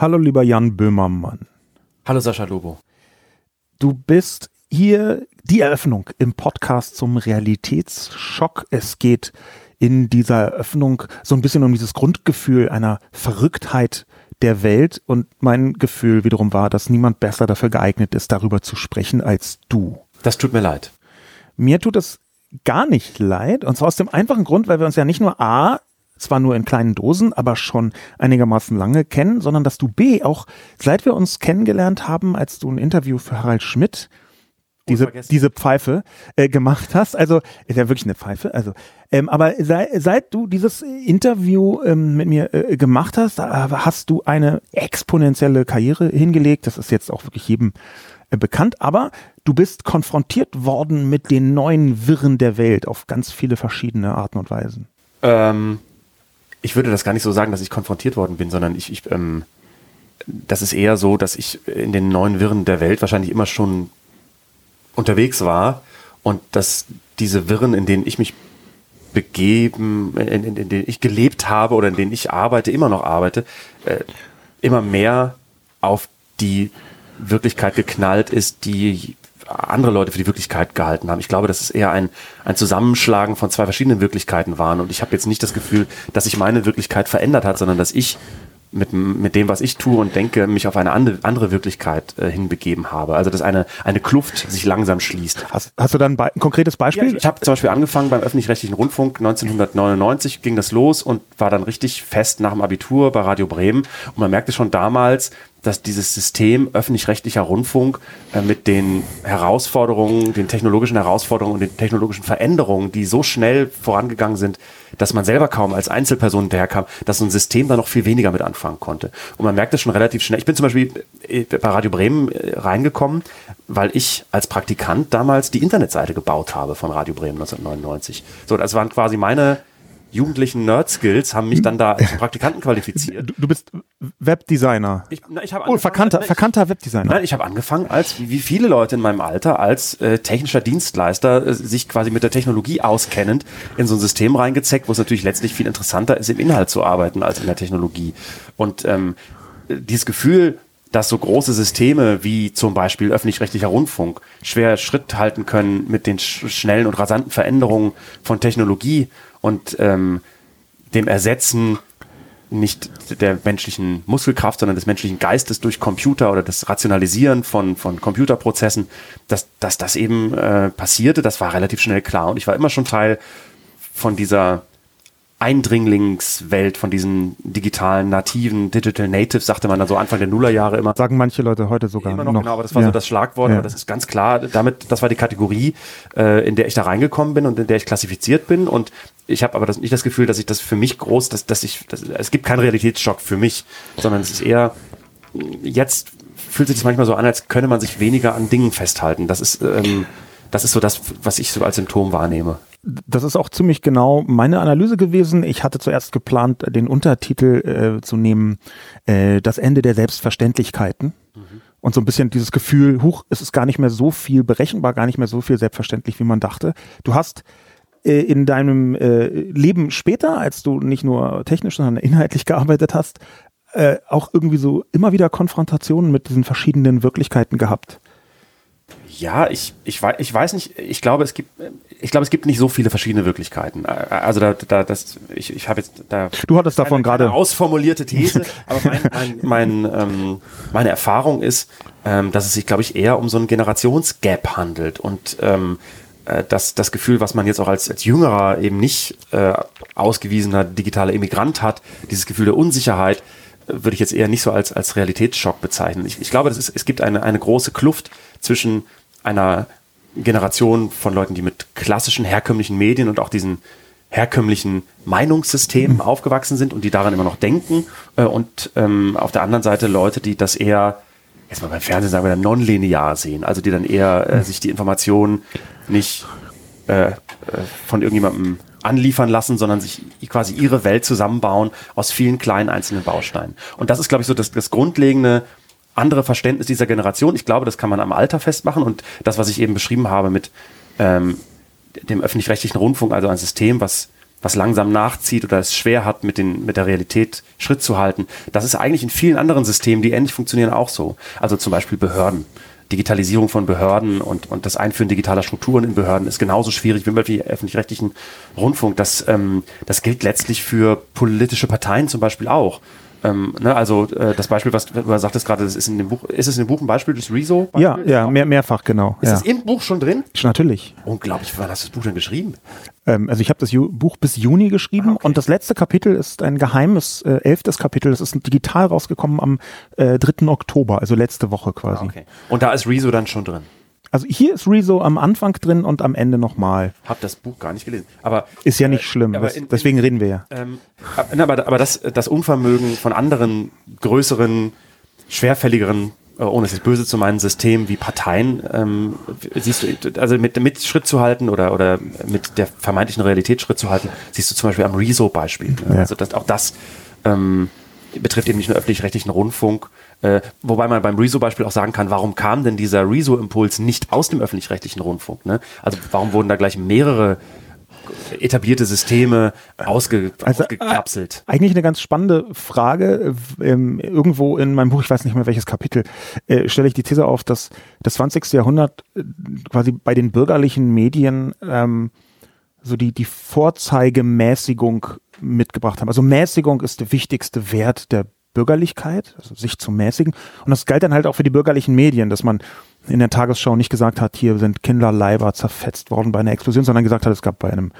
Hallo lieber Jan Böhmermann. Hallo Sascha Lobo. Du bist hier die Eröffnung im Podcast zum Realitätsschock. Es geht in dieser Eröffnung so ein bisschen um dieses Grundgefühl einer Verrücktheit der Welt und mein Gefühl wiederum war, dass niemand besser dafür geeignet ist, darüber zu sprechen als du. Das tut mir leid. Mir tut es gar nicht leid und zwar aus dem einfachen Grund, weil wir uns ja nicht nur A zwar nur in kleinen Dosen, aber schon einigermaßen lange kennen, sondern dass du B auch, seit wir uns kennengelernt haben, als du ein Interview für Harald Schmidt diese, diese Pfeife äh, gemacht hast. Also ist ja wirklich eine Pfeife. Also, ähm, aber sei, seit du dieses Interview ähm, mit mir äh, gemacht hast, äh, hast du eine exponentielle Karriere hingelegt. Das ist jetzt auch wirklich jedem äh, bekannt. Aber du bist konfrontiert worden mit den neuen Wirren der Welt auf ganz viele verschiedene Arten und Weisen. Ähm, ich würde das gar nicht so sagen, dass ich konfrontiert worden bin, sondern ich, ich ähm, das ist eher so, dass ich in den neuen Wirren der Welt wahrscheinlich immer schon unterwegs war und dass diese Wirren, in denen ich mich begeben, in, in, in denen ich gelebt habe oder in denen ich arbeite, immer noch arbeite, äh, immer mehr auf die Wirklichkeit geknallt ist, die andere Leute für die Wirklichkeit gehalten haben. Ich glaube, dass es eher ein, ein Zusammenschlagen von zwei verschiedenen Wirklichkeiten waren. Und ich habe jetzt nicht das Gefühl, dass sich meine Wirklichkeit verändert hat, sondern dass ich mit, mit dem, was ich tue und denke, mich auf eine andere, andere Wirklichkeit äh, hinbegeben habe. Also dass eine, eine Kluft sich langsam schließt. Hast, hast du dann ein, ein konkretes Beispiel? Ja, ich habe zum Beispiel angefangen beim öffentlich-rechtlichen Rundfunk 1999 ging das los und war dann richtig fest nach dem Abitur bei Radio Bremen. Und man merkte schon damals, dass dieses System öffentlich-rechtlicher Rundfunk äh, mit den Herausforderungen, den technologischen Herausforderungen und den technologischen Veränderungen, die so schnell vorangegangen sind, dass man selber kaum als Einzelperson daherkam, dass so ein System da noch viel weniger mit anfangen konnte. Und man merkt das schon relativ schnell. Ich bin zum Beispiel äh, bei Radio Bremen äh, reingekommen, weil ich als Praktikant damals die Internetseite gebaut habe von Radio Bremen 1999. So, das waren quasi meine jugendlichen Nerd-Skills haben mich dann da als Praktikanten qualifiziert. Du, du bist Webdesigner. Ich, na, ich oh, verkannter, verkannter Webdesigner. Nein, ich habe angefangen als, wie viele Leute in meinem Alter, als äh, technischer Dienstleister, äh, sich quasi mit der Technologie auskennend, in so ein System reingezeckt, wo es natürlich letztlich viel interessanter ist, im Inhalt zu arbeiten als in der Technologie. Und ähm, dieses Gefühl, dass so große Systeme wie zum Beispiel öffentlich-rechtlicher Rundfunk schwer Schritt halten können mit den sch schnellen und rasanten Veränderungen von Technologie und ähm, dem Ersetzen nicht der menschlichen Muskelkraft, sondern des menschlichen Geistes durch Computer oder das Rationalisieren von, von Computerprozessen, dass, dass das eben äh, passierte, das war relativ schnell klar. Und ich war immer schon Teil von dieser Eindringlingswelt von diesen digitalen nativen Digital Natives, sagte man dann so Anfang der Nullerjahre immer. Sagen manche Leute heute sogar immer noch. noch. Genau, aber das war ja. so das Schlagwort, ja. aber das ist ganz klar, damit, das war die Kategorie, äh, in der ich da reingekommen bin und in der ich klassifiziert bin und ich habe aber das, nicht das Gefühl, dass ich das für mich groß, dass, dass ich, dass, es gibt keinen Realitätsschock für mich, sondern es ist eher, jetzt fühlt sich das manchmal so an, als könne man sich weniger an Dingen festhalten. Das ist, ähm, das ist so das, was ich so als Symptom wahrnehme. Das ist auch ziemlich genau meine Analyse gewesen. Ich hatte zuerst geplant, den Untertitel äh, zu nehmen, äh, das Ende der Selbstverständlichkeiten. Mhm. Und so ein bisschen dieses Gefühl, huch, es ist gar nicht mehr so viel berechenbar, gar nicht mehr so viel selbstverständlich, wie man dachte. Du hast äh, in deinem äh, Leben später, als du nicht nur technisch, sondern inhaltlich gearbeitet hast, äh, auch irgendwie so immer wieder Konfrontationen mit diesen verschiedenen Wirklichkeiten gehabt. Ja, ich, ich, weiß, ich weiß nicht, ich glaube, es gibt, ich glaube, es gibt nicht so viele verschiedene Wirklichkeiten. Also da, da das, ich, ich habe jetzt da. Du hattest davon gerade. Ausformulierte These, aber mein, mein, mein, ähm, meine Erfahrung ist, ähm, dass es sich, glaube ich, eher um so ein Generationsgap handelt und ähm, äh, das, das Gefühl, was man jetzt auch als, als jüngerer, eben nicht äh, ausgewiesener digitaler Immigrant hat, dieses Gefühl der Unsicherheit, äh, würde ich jetzt eher nicht so als, als Realitätsschock bezeichnen. Ich, ich glaube, das ist, es gibt eine, eine große Kluft zwischen einer Generation von Leuten, die mit klassischen, herkömmlichen Medien und auch diesen herkömmlichen Meinungssystemen mhm. aufgewachsen sind und die daran immer noch denken. Äh, und ähm, auf der anderen Seite Leute, die das eher, jetzt mal beim Fernsehen sagen wir, nonlinear sehen, also die dann eher äh, mhm. sich die Informationen nicht äh, äh, von irgendjemandem anliefern lassen, sondern sich quasi ihre Welt zusammenbauen aus vielen kleinen einzelnen Bausteinen. Und das ist, glaube ich, so das, das grundlegende andere Verständnis dieser Generation. Ich glaube, das kann man am Alter festmachen und das, was ich eben beschrieben habe mit ähm, dem öffentlich-rechtlichen Rundfunk, also ein System, was was langsam nachzieht oder es schwer hat, mit, den, mit der Realität Schritt zu halten. Das ist eigentlich in vielen anderen Systemen, die ähnlich funktionieren, auch so. Also zum Beispiel Behörden. Digitalisierung von Behörden und, und das Einführen digitaler Strukturen in Behörden ist genauso schwierig wie beim öffentlich-rechtlichen Rundfunk. Das, ähm, das gilt letztlich für politische Parteien zum Beispiel auch. Ähm, ne, also äh, das Beispiel, was du sagtest gerade, das ist in dem Buch, ist es in dem Buch ein Beispiel des Rezo? -Beispiel? Ja, ja, mehr, mehrfach genau. Ist ja. es im Buch schon drin? Natürlich. Unglaublich, wann hast du das Buch denn geschrieben? Ähm, also ich habe das Ju Buch bis Juni geschrieben ah, okay. und das letzte Kapitel ist ein geheimes, äh, elftes Kapitel, das ist digital rausgekommen am äh, 3. Oktober, also letzte Woche quasi. Ah, okay. Und da ist Rezo dann schon drin? Also hier ist Rezo am Anfang drin und am Ende nochmal. Hab das Buch gar nicht gelesen. Aber ist ja nicht äh, schlimm. Das, in, deswegen in, reden wir ja. Ähm, aber, aber das, das Unvermögen von anderen größeren, schwerfälligeren, äh, ohne es jetzt böse zu meinen, Systemen wie Parteien, ähm, siehst du, also mit, mit Schritt zu halten oder, oder mit der vermeintlichen Realität Schritt zu halten, siehst du zum Beispiel am Rezo-Beispiel. Ne? Ja. Also das, auch das ähm, betrifft eben nicht nur öffentlich-rechtlichen Rundfunk, äh, wobei man beim Rezo-Beispiel auch sagen kann, warum kam denn dieser Rezo-Impuls nicht aus dem öffentlich-rechtlichen Rundfunk? Ne? Also warum wurden da gleich mehrere etablierte Systeme ausge, also, ausgekapselt? Äh, eigentlich eine ganz spannende Frage. Ähm, irgendwo in meinem Buch, ich weiß nicht mehr welches Kapitel, äh, stelle ich die These auf, dass das 20. Jahrhundert äh, quasi bei den bürgerlichen Medien ähm, so die, die Vorzeigemäßigung mitgebracht haben. Also Mäßigung ist der wichtigste Wert der Bürgerlichkeit, also sich zu mäßigen. Und das galt dann halt auch für die bürgerlichen Medien, dass man in der Tagesschau nicht gesagt hat, hier sind Kinderleiber zerfetzt worden bei einer Explosion, sondern gesagt hat, es gab bei einem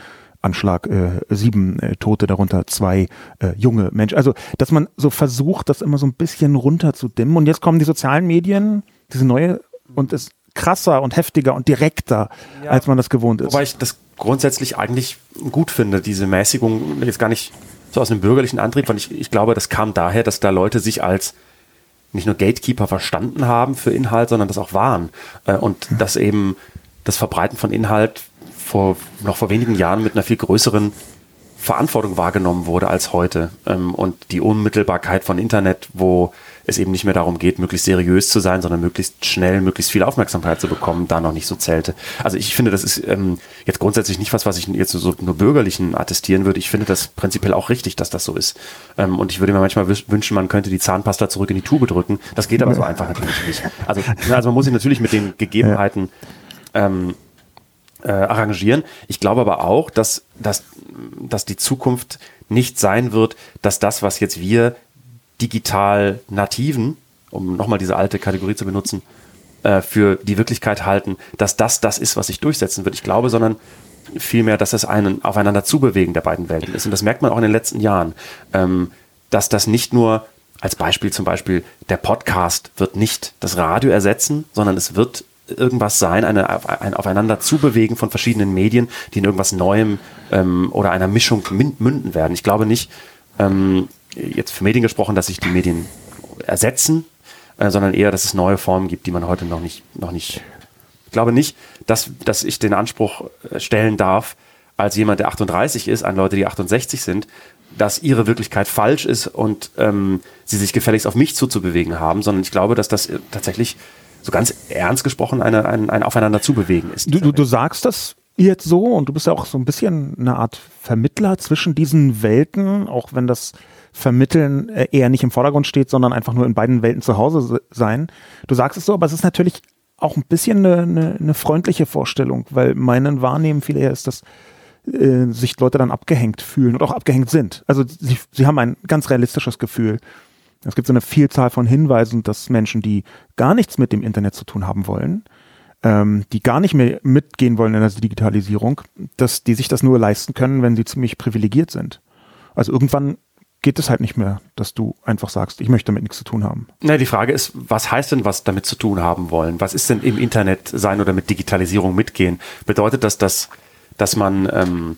Anschlag äh, sieben äh, Tote, darunter zwei äh, junge Menschen. Also, dass man so versucht, das immer so ein bisschen runterzudimmen. Und jetzt kommen die sozialen Medien, diese neue, und es krasser und heftiger und direkter, ja, als man das gewohnt ist. Wobei ich das grundsätzlich eigentlich gut finde, diese Mäßigung jetzt gar nicht so aus einem bürgerlichen Antrieb, weil ich, ich glaube, das kam daher, dass da Leute sich als nicht nur Gatekeeper verstanden haben für Inhalt, sondern das auch waren. Äh, und dass eben das Verbreiten von Inhalt vor, noch vor wenigen Jahren mit einer viel größeren Verantwortung wahrgenommen wurde als heute. Ähm, und die Unmittelbarkeit von Internet, wo es eben nicht mehr darum geht, möglichst seriös zu sein, sondern möglichst schnell, möglichst viel Aufmerksamkeit zu bekommen, da noch nicht so zählte. Also ich finde, das ist ähm, jetzt grundsätzlich nicht was, was ich jetzt so nur Bürgerlichen attestieren würde. Ich finde das prinzipiell auch richtig, dass das so ist. Ähm, und ich würde mir manchmal wünschen, man könnte die Zahnpasta zurück in die Tube drücken. Das geht aber so einfach natürlich nicht. Also, also man muss sich natürlich mit den Gegebenheiten ähm, äh, arrangieren. Ich glaube aber auch, dass, dass, dass die Zukunft nicht sein wird, dass das, was jetzt wir digital Nativen, um nochmal diese alte Kategorie zu benutzen, äh, für die Wirklichkeit halten, dass das das ist, was sich durchsetzen wird. Ich glaube, sondern vielmehr, dass es einen aufeinander zubewegen der beiden Welten ist. Und das merkt man auch in den letzten Jahren, ähm, dass das nicht nur als Beispiel zum Beispiel der Podcast wird nicht das Radio ersetzen, sondern es wird irgendwas sein, eine, ein Aufeinander zubewegen von verschiedenen Medien, die in irgendwas Neuem ähm, oder einer Mischung münden werden. Ich glaube nicht, ähm, jetzt für Medien gesprochen, dass sich die Medien ersetzen, äh, sondern eher, dass es neue Formen gibt, die man heute noch nicht, noch nicht. Ich glaube nicht, dass, dass ich den Anspruch äh, stellen darf, als jemand, der 38 ist, an Leute, die 68 sind, dass ihre Wirklichkeit falsch ist und ähm, sie sich gefälligst auf mich zuzubewegen haben, sondern ich glaube, dass das äh, tatsächlich so ganz ernst gesprochen eine, ein, ein Aufeinander zubewegen ist. Du, du, du sagst das jetzt so und du bist ja auch so ein bisschen eine Art Vermittler zwischen diesen Welten, auch wenn das Vermitteln äh, eher nicht im Vordergrund steht, sondern einfach nur in beiden Welten zu Hause sein. Du sagst es so, aber es ist natürlich auch ein bisschen eine, eine, eine freundliche Vorstellung, weil meinen Wahrnehmen viel eher ist, dass äh, sich Leute dann abgehängt fühlen und auch abgehängt sind. Also sie, sie haben ein ganz realistisches Gefühl. Es gibt so eine Vielzahl von Hinweisen, dass Menschen, die gar nichts mit dem Internet zu tun haben wollen, ähm, die gar nicht mehr mitgehen wollen in der Digitalisierung, dass die sich das nur leisten können, wenn sie ziemlich privilegiert sind. Also irgendwann geht es halt nicht mehr, dass du einfach sagst, ich möchte damit nichts zu tun haben. Na, die Frage ist, was heißt denn was damit zu tun haben wollen? Was ist denn im Internet sein oder mit Digitalisierung mitgehen? Bedeutet das, dass, dass man ähm,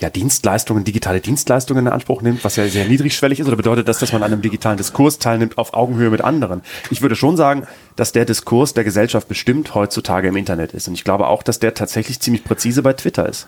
ja, Dienstleistungen, digitale Dienstleistungen in Anspruch nimmt, was ja sehr niedrigschwellig ist, oder bedeutet das, dass man an einem digitalen Diskurs teilnimmt auf Augenhöhe mit anderen? Ich würde schon sagen, dass der Diskurs der Gesellschaft bestimmt heutzutage im Internet ist. Und ich glaube auch, dass der tatsächlich ziemlich präzise bei Twitter ist.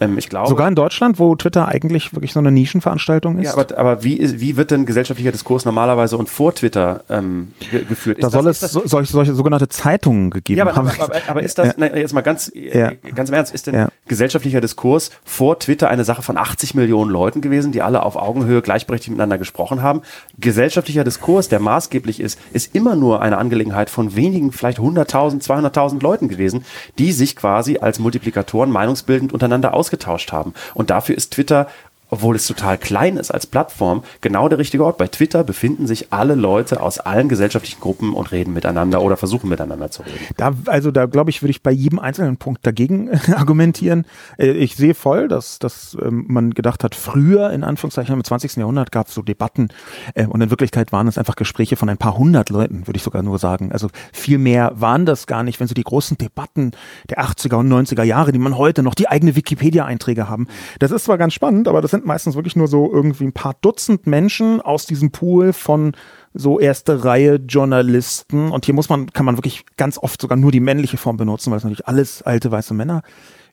Ähm, ich glaube, Sogar in Deutschland, wo Twitter eigentlich wirklich so eine Nischenveranstaltung ist. Ja, aber, aber wie, ist, wie wird denn gesellschaftlicher Diskurs normalerweise und vor Twitter ähm, ge geführt? da Ist soll das, es so, solche, solche sogenannte Zeitungen gegeben ja, aber, haben. aber, aber, aber ist das, Ja. na, jetzt mal ganz, äh, Ja. ganz im Ernst, ist denn Ja. gesellschaftlicher Diskurs vor Twitter eine Sache von 80 Millionen Leuten gewesen, die alle auf Augenhöhe gleichberechtigt miteinander gesprochen haben? Gesellschaftlicher Diskurs, der maßgeblich ist, ist immer nur eine Angelegenheit von wenigen, vielleicht 100.000, 200.000 Leuten gewesen, die sich quasi als Multiplikatoren meinungsbildend untereinander ausgetauscht haben. Und dafür ist Twitter obwohl es total klein ist als Plattform, genau der richtige Ort. Bei Twitter befinden sich alle Leute aus allen gesellschaftlichen Gruppen und reden miteinander oder versuchen miteinander zu reden. Da, also da glaube ich, würde ich bei jedem einzelnen Punkt dagegen argumentieren. Äh, Ich sehe voll, dass, dass ähm, man gedacht hat, früher in Anführungszeichen im 20. Jahrhundert gab es so Debatten äh, und in Wirklichkeit waren es einfach Gespräche von ein paar hundert Leuten, würde ich sogar nur sagen. Also viel mehr waren das gar nicht, wenn so die großen Debatten der 80er und 90er Jahre, die man heute noch die eigene Wikipedia-Einträge haben. Das ist zwar ganz spannend, aber das sind meistens wirklich nur so irgendwie ein paar Dutzend Menschen aus diesem Pool von so erste Reihe Journalisten. Und hier muss man, kann man wirklich ganz oft sogar nur die männliche Form benutzen, weil es natürlich alles alte weiße Männer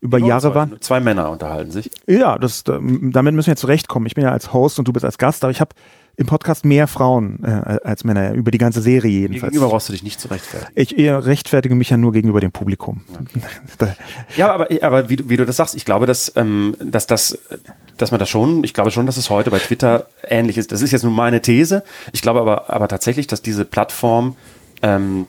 über Jahre zwei, waren. Zwei Männer unterhalten sich. Ja, das, damit müssen wir zurechtkommen. Ich bin ja als Host und du bist als Gast, aber ich habe im Podcast mehr Frauen äh, als Männer, über die ganze Serie jedenfalls. gegenüber brauchst du dich nicht zu rechtfertigen. Ich eher rechtfertige mich ja nur gegenüber dem Publikum. Da- Ja, aber, aber wie, du, wie du das sagst, ich glaube, dass, ähm, dass, das, dass man das schon, ich glaube schon, dass es heute bei Twitter ähnlich ist. Das ist jetzt nur meine These. Ich glaube aber, aber tatsächlich, dass diese Plattform ähm,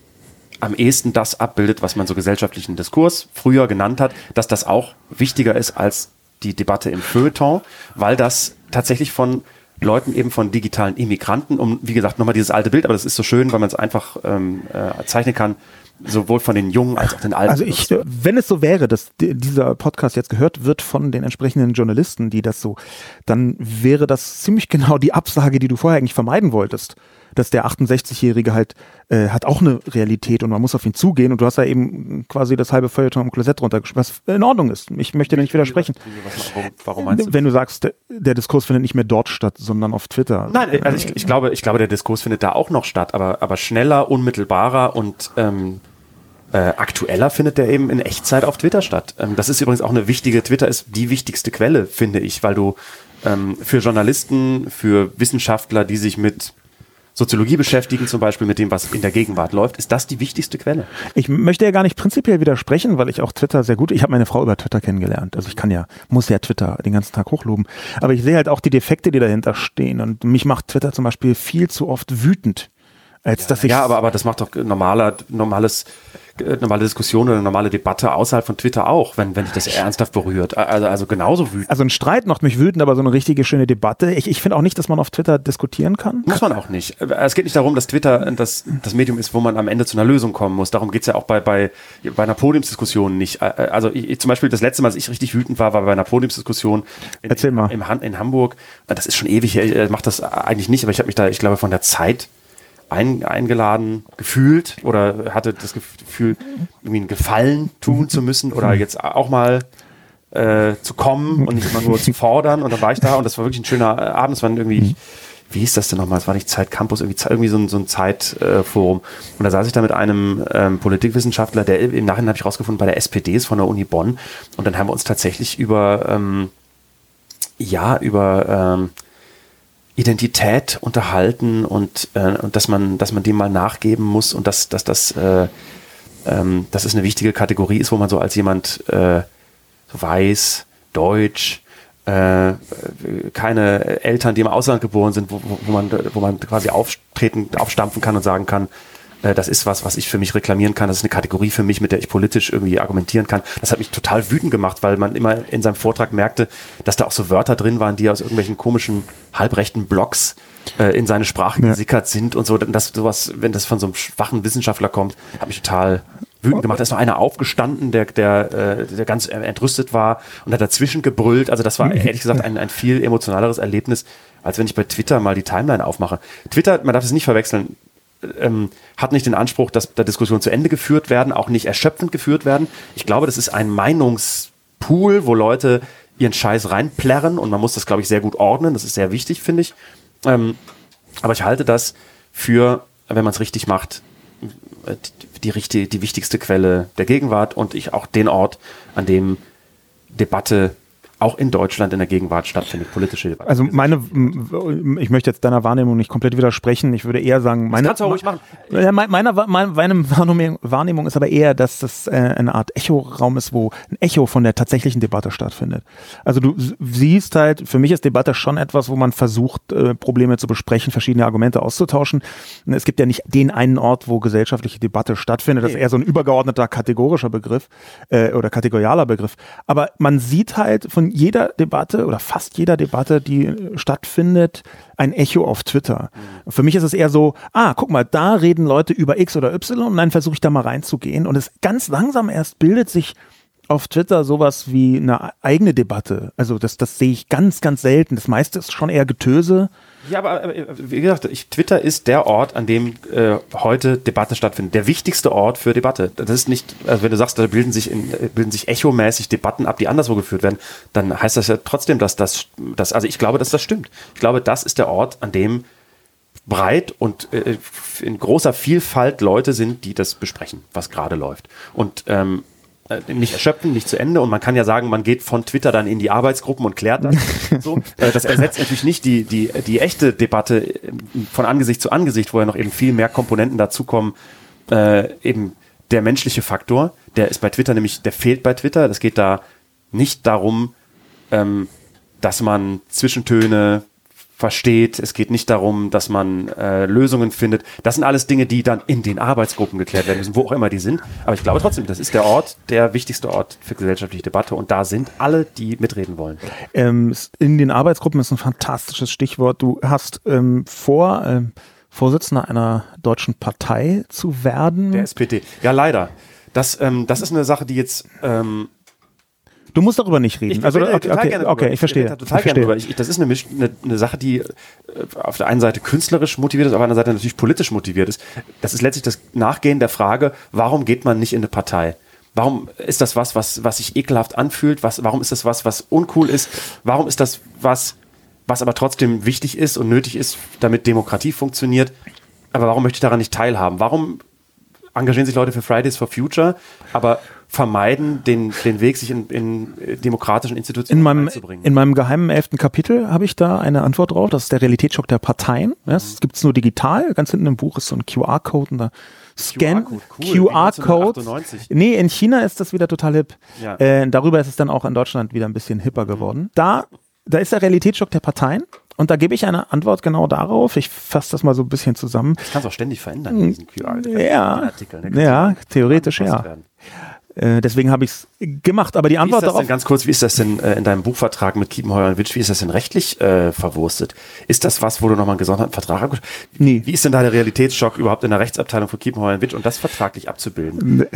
am ehesten das abbildet, was man so gesellschaftlichen Diskurs früher genannt hat, dass das auch wichtiger ist als die Debatte im Feuilleton, weil das tatsächlich von Leuten eben von digitalen Immigranten, um, wie gesagt, nochmal dieses alte Bild, aber das ist so schön, weil man es einfach ähm, äh, zeichnen kann, sowohl von den Jungen als auch den Alten. Also ich, wenn es so wäre, dass di- dieser Podcast jetzt gehört wird von den entsprechenden Journalisten, die das so, dann wäre das ziemlich genau die Absage, die du vorher eigentlich vermeiden wolltest. Dass der 68-Jährige halt äh, hat auch eine Realität und man muss auf ihn zugehen und du hast ja eben quasi das halbe Feuilleton im Klosett runtergeschmissen, was in Ordnung ist. Ich möchte dir nicht widersprechen. Warum, warum meinst du? Wenn du sagst, der, der Diskurs findet nicht mehr dort statt, sondern auf Twitter. Nein, also ich, ich, glaube, ich glaube, der Diskurs findet da auch noch statt, aber, aber schneller, unmittelbarer und ähm, äh, aktueller findet der eben in Echtzeit auf Twitter statt. Ähm, das ist übrigens auch eine wichtige, Twitter ist die wichtigste Quelle, finde ich, weil du ähm, für Journalisten, für Wissenschaftler, die sich mit Soziologie beschäftigen, zum Beispiel mit dem, was in der Gegenwart läuft, ist das die wichtigste Quelle. Ich möchte ja gar nicht prinzipiell widersprechen, weil ich auch Twitter sehr gut, ich habe meine Frau über Twitter kennengelernt. Also ich kann ja, muss ja Twitter den ganzen Tag hochloben. Aber ich sehe halt auch die Defekte, die dahinter stehen. Und mich macht Twitter zum Beispiel viel zu oft wütend. Als dass ich Ja, aber, aber das macht doch normaler, normales, äh, normale Diskussion oder normale Debatte außerhalb von Twitter auch, wenn, wenn dich das ernsthaft berührt. Also, also genauso wütend. also ein Streit macht mich wütend, aber so eine richtige schöne Debatte. Ich, ich finde auch nicht, dass man auf Twitter diskutieren kann. Muss man auch nicht. Es geht nicht darum, dass Twitter das, das Medium ist, wo man am Ende zu einer Lösung kommen muss. Darum geht's ja auch bei, bei, bei einer Podiumsdiskussion nicht. Also ich, ich, zum Beispiel das letzte Mal, als ich richtig wütend war, war bei einer Podiumsdiskussion in, Erzähl mal. Im, Han- in Hamburg. Das ist schon ewig her, ich mache das eigentlich nicht, aber ich habe mich da, ich glaube, von der Zeit ein, eingeladen gefühlt oder hatte das Gefühl, irgendwie einen Gefallen tun zu müssen oder jetzt auch mal äh, zu kommen und nicht immer nur zu fordern. Und dann war ich da und das war wirklich ein schöner äh, Abend. Es waren irgendwie, wie hieß das denn nochmal? Es war nicht Zeit Campus, irgendwie, irgendwie so ein, so ein Zeitforum. und da saß ich da mit einem ähm, Politikwissenschaftler, der im Nachhinein habe ich rausgefunden, bei der SPD ist von der Uni Bonn. Und dann haben wir uns tatsächlich über, ähm, ja, über ähm, Identität unterhalten und, äh, und dass man, dass man dem mal nachgeben muss und dass, dass das, äh, ähm, dass es eine wichtige Kategorie ist, wo man so als jemand äh, weiß, deutsch, äh, keine Eltern, die im Ausland geboren sind, wo, wo, man, wo man quasi auftreten, aufstampfen kann und sagen kann, das ist was, was ich für mich reklamieren kann, das ist eine Kategorie für mich, mit der ich politisch irgendwie argumentieren kann. Das hat mich total wütend gemacht, weil man immer in seinem Vortrag merkte, dass da auch so Wörter drin waren, die aus irgendwelchen komischen halbrechten Blogs äh, in seine Sprache Ja. gesickert sind und so. Das sowas, wenn das von so einem schwachen Wissenschaftler kommt, hat mich total wütend gemacht. Da ist noch einer aufgestanden, der, der, äh, der ganz entrüstet war und hat dazwischen gebrüllt. Also das war ehrlich gesagt ein, ein viel emotionaleres Erlebnis, als wenn ich bei Twitter mal die Timeline aufmache. Twitter, man darf es nicht verwechseln, ähm, hat nicht den Anspruch, dass da Diskussionen zu Ende geführt werden, auch nicht erschöpfend geführt werden. Ich glaube, das ist ein Meinungspool, wo Leute ihren Scheiß reinplärren und man muss das, glaube ich, sehr gut ordnen. Das ist sehr wichtig, finde ich. Ähm, aber ich halte das für, wenn man es richtig macht, die, die, die wichtigste Quelle der Gegenwart und ich auch den Ort, an dem Debatte auch in Deutschland in der Gegenwart stattfindet, politische Debatte. Also meine, ich möchte jetzt deiner Wahrnehmung nicht komplett widersprechen. Ich würde eher sagen, meine, das kannst du ruhig machen. Meine, meine, meine Wahrnehmung ist aber eher, dass das äh, eine Art Echoraum ist, wo ein Echo von der tatsächlichen Debatte stattfindet. Also du siehst halt, für mich ist Debatte schon etwas, wo man versucht, äh, Probleme zu besprechen, verschiedene Argumente auszutauschen. Es gibt ja nicht den einen Ort, wo gesellschaftliche Debatte stattfindet. Das ist eher so ein übergeordneter kategorischer Begriff äh, oder kategorialer Begriff. Aber man sieht halt von jeder Debatte oder fast jeder Debatte, die stattfindet, ein Echo auf Twitter. Mhm. Für mich ist es eher so, ah, guck mal, da reden Leute über X oder Y und dann versuche ich da mal reinzugehen. Und es ganz langsam erst bildet sich auf Twitter sowas wie eine eigene Debatte. Also das, das sehe ich ganz, ganz selten. Das meiste ist schon eher Getöse. Ja, aber wie gesagt, ich, Twitter ist der Ort, an dem äh, heute Debatte stattfindet. Der wichtigste Ort für Debatte. Das ist nicht, also wenn du sagst, da bilden sich, in, bilden sich echomäßig Debatten ab, die anderswo geführt werden, dann heißt das ja trotzdem, dass das, das also ich glaube, dass das stimmt. Ich glaube, das ist der Ort, an dem breit und äh, in großer Vielfalt Leute sind, die das besprechen, was gerade läuft. Und ähm, äh, nicht erschöpfen, nicht zu Ende. Und man kann ja sagen, man geht von Twitter dann in die Arbeitsgruppen und klärt das. so. Äh, das ersetzt natürlich nicht die, die, die echte Debatte äh, von Angesicht zu Angesicht, wo ja noch eben viel mehr Komponenten dazukommen. Äh, eben der menschliche Faktor, der ist bei Twitter nämlich, der fehlt bei Twitter. Es geht da nicht darum, ähm, dass man Zwischentöne versteht. Es geht nicht darum, dass man äh, Lösungen findet. Das sind alles Dinge, die dann in den Arbeitsgruppen geklärt werden müssen, wo auch immer die sind. Aber ich glaube trotzdem, das ist der Ort, der wichtigste Ort für gesellschaftliche Debatte. Und da sind alle, die mitreden wollen. Ähm, in den Arbeitsgruppen ist ein fantastisches Stichwort. Du hast ähm, vor, ähm, Vorsitzender einer deutschen Partei zu werden. Der SPD. Ja, leider. Das, ähm, das ist eine Sache, die jetzt ähm, Du musst darüber nicht reden. Ich also, okay, okay, okay, okay, ich verstehe. Ich total ich verstehe. Ich, das ist eine, eine, eine, Sache, die äh, auf der einen Seite künstlerisch motiviert ist, auf der anderen Seite natürlich politisch motiviert ist. Das ist letztlich das Nachgehen der Frage, warum geht man nicht in eine Partei? Warum ist das was, was, was sich ekelhaft anfühlt? Was, warum ist das was, was uncool ist? Warum ist das was, was aber trotzdem wichtig ist und nötig ist, damit Demokratie funktioniert? Aber warum möchte ich daran nicht teilhaben? Warum engagieren sich Leute für Fridays for Future, aber vermeiden, den, den Weg sich in, in demokratischen Institutionen in meinem, einzubringen. In meinem geheimen elften Kapitel habe ich da eine Antwort drauf. Das ist der Realitätsschock der Parteien. Das mhm. gibt es nur digital. Ganz hinten im Buch ist so ein QR-Code und da Scan QR-Code. QR nee, in China ist das wieder total hip. Ja. Äh, darüber ist es dann auch in Deutschland wieder ein bisschen hipper mhm. geworden. Da, da ist der Realitätsschock der Parteien. Und da gebe ich eine Antwort genau darauf. Ich fasse das mal so ein bisschen zusammen. Das kannst du auch ständig verändern, diesen QR. Ja, ne? ja theoretisch ja. Werden. Äh, deswegen habe ich es gemacht. Aber die Antwort darauf. Denn, ganz kurz, wie ist das denn äh, in deinem Buchvertrag mit Kiepenheuer und Witsch, wie ist das denn rechtlich äh, verwurstet? Ist das was, wo du nochmal einen gesonderten Vertrag hast? Nee. Wie ist denn da der Realitätsschock überhaupt in der Rechtsabteilung von Kiepenheuer und Witsch und das vertraglich abzubilden?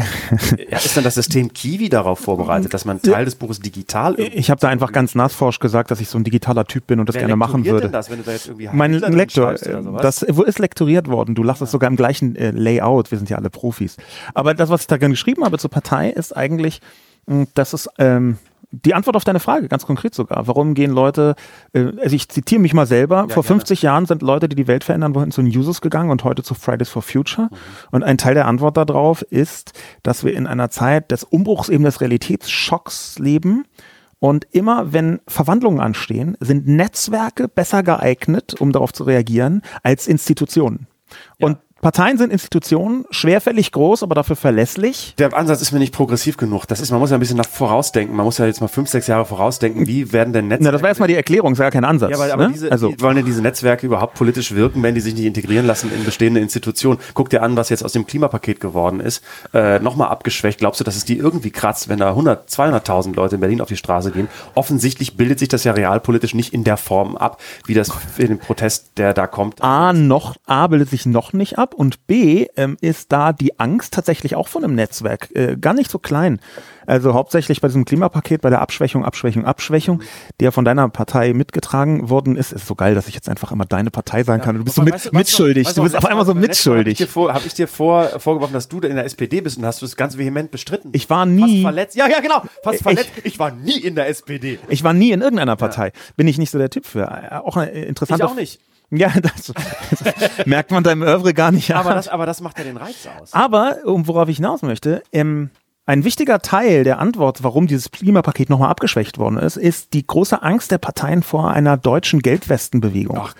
ja, ist denn das System Kiwi darauf vorbereitet, dass man Teil des Buches digital Ich habe da einfach ganz nassforsch gesagt, dass ich so ein digitaler Typ bin und das Wer gerne machen würde. Denn das, wenn du da jetzt irgendwie mein Lektor, das ist lektoriert worden. Du lachst es ja. sogar im gleichen äh, Layout. Wir sind ja alle Profis. Aber das, was ich da gerne geschrieben habe zur Partei, ist eigentlich, hm, dass es ähm, die Antwort auf deine Frage, ganz konkret sogar. Warum gehen Leute, äh, also ich zitiere mich mal selber, ja, vor gerne. 50 Jahren sind Leute, die die Welt verändern wollten, zu den Users gegangen und heute zu Fridays for Future. Mhm. Und ein Teil der Antwort darauf ist, dass wir in einer Zeit des Umbruchs eben des Realitätsschocks leben. Und immer wenn Verwandlungen anstehen, sind Netzwerke besser geeignet, um darauf zu reagieren, als Institutionen. Ja. Und Parteien sind Institutionen, schwerfällig groß, aber dafür verlässlich. Der Ansatz ist mir nicht progressiv genug. Das ist, man muss ja ein bisschen nach vorausdenken. Man muss ja jetzt mal fünf, sechs Jahre vorausdenken. Wie werden denn Netzwerke? Na, das war erstmal die Erklärung, das war ja kein Ansatz. Ja, aber, aber ne? diese, also. wollen denn diese Netzwerke überhaupt politisch wirken, wenn die sich nicht integrieren lassen in bestehende Institutionen? Guck dir an, was jetzt aus dem Klimapaket geworden ist. Äh, Nochmal abgeschwächt. Glaubst du, dass es die irgendwie kratzt, wenn da 100, 200.000 Leute in Berlin auf die Straße gehen? Offensichtlich bildet sich das ja realpolitisch nicht in der Form ab, wie das für den Protest, der da kommt. A, noch, A bildet sich noch nicht ab und B, ähm, ist da die Angst tatsächlich auch von einem Netzwerk äh, gar nicht so klein. Also hauptsächlich bei diesem Klimapaket, bei der Abschwächung, Abschwächung, Abschwächung, der von deiner Partei mitgetragen worden ist. Ist so geil, dass ich jetzt einfach immer deine Partei sein kann. Du bist so mit, weißt mitschuldig. Weißt du, du bist auf einmal so mitschuldig. Habe ich dir, vor, hab ich dir vor, vorgeworfen, dass du in der SPD bist und hast du es ganz vehement bestritten? Ich war nie. Fast verletzt. Ja, ja, genau. Fast ich, verletzt. Ich war nie in der SPD. Ich war nie in irgendeiner Partei. Ja. Bin ich nicht so der Typ für. Auch eine interessante. Ich auch nicht. Ja, das, das merkt man deinem Övre gar nicht an. Aber das, aber das macht ja den Reiz aus. Aber, um worauf ich hinaus möchte, ähm, Ein wichtiger Teil der Antwort, warum dieses Klimapaket nochmal abgeschwächt worden ist, ist die große Angst der Parteien vor einer deutschen Gelbwestenbewegung. Ach,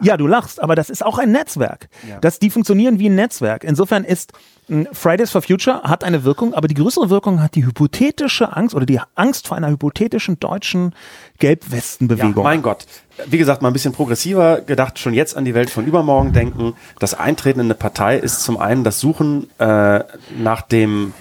ja. ja. du lachst, aber das ist auch ein Netzwerk. Ja. Das, die funktionieren wie ein Netzwerk. Insofern ist hm, Fridays for Future hat eine Wirkung, aber die größere Wirkung hat die hypothetische Angst oder die Angst vor einer hypothetischen deutschen Gelbwestenbewegung. Ja, mein Gott. Wie gesagt, mal ein bisschen progressiver gedacht, schon jetzt an die Welt von übermorgen denken. Das Eintreten in eine Partei ist zum einen das Suchen äh, nach dem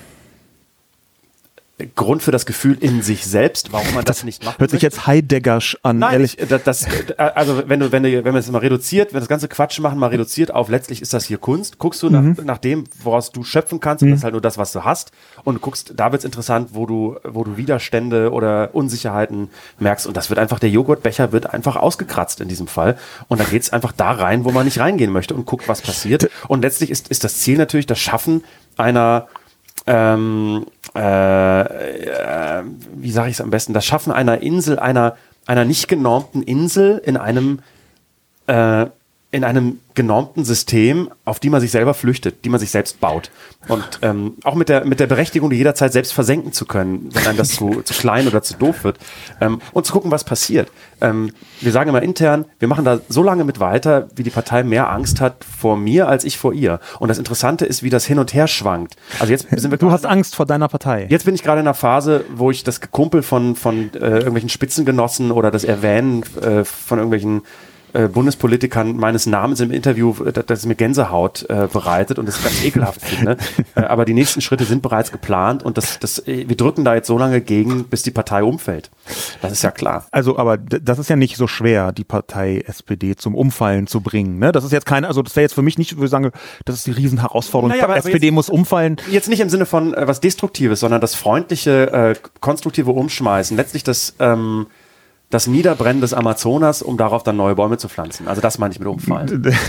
Grund für das Gefühl in sich selbst, warum man das, das nicht macht. Hört sich jetzt Heideggersch an, Nein, ehrlich. Das, das, also wenn du, wenn du, wenn wir es mal reduziert, wenn das ganze Quatsch machen, mal reduziert auf, letztlich ist das hier Kunst, guckst du mhm. nach, nach dem, woraus du schöpfen kannst, mhm. und das ist halt nur das, was du hast, und guckst, da wird's interessant, wo du, wo du Widerstände oder Unsicherheiten merkst, und das wird einfach, der Joghurtbecher wird einfach ausgekratzt in diesem Fall, und dann geht's einfach da rein, wo man nicht reingehen möchte, und guckt, was passiert, und letztlich ist, ist das Ziel natürlich das Schaffen einer, ähm, äh, äh, wie sage ich es am besten, das Schaffen einer Insel, einer, einer nicht genormten Insel in einem, äh, in einem genormten System, auf die man sich selber flüchtet, die man sich selbst baut. Und ähm, auch mit der, mit der Berechtigung, die jederzeit selbst versenken zu können, wenn einem das zu, zu klein oder zu doof wird. Ähm, und zu gucken, was passiert. Ähm, wir sagen immer intern, wir machen da so lange mit weiter, wie die Partei mehr Angst hat vor mir als ich vor ihr. Und das Interessante ist, wie das hin und her schwankt. Also jetzt sind wir Du hast Angst vor deiner Partei. Jetzt bin ich gerade in einer Phase, wo ich das Gekumpel von, von äh, irgendwelchen Spitzengenossen oder das Erwähnen äh, von irgendwelchen äh, Bundespolitikern meines Namens im Interview, äh, das mir Gänsehaut äh, bereitet und das ganz ekelhaft finde. Äh, aber die nächsten Schritte sind bereits geplant und das, das, wir drücken da jetzt so lange gegen, bis die Partei umfällt. Das ist ja klar. Also, aber das ist ja nicht so schwer, die Partei SPD zum Umfallen zu bringen. Ne? Das ist jetzt keine, also das wäre jetzt für mich nicht, würde ich sagen, das ist die Riesenherausforderung. Naja, aber, SPD jetzt, muss umfallen. Jetzt nicht im Sinne von äh, was Destruktives, sondern das freundliche, äh, konstruktive Umschmeißen. Letztlich das ähm, das Niederbrennen des Amazonas, um darauf dann neue Bäume zu pflanzen. Also das meine ich mit Umfallen.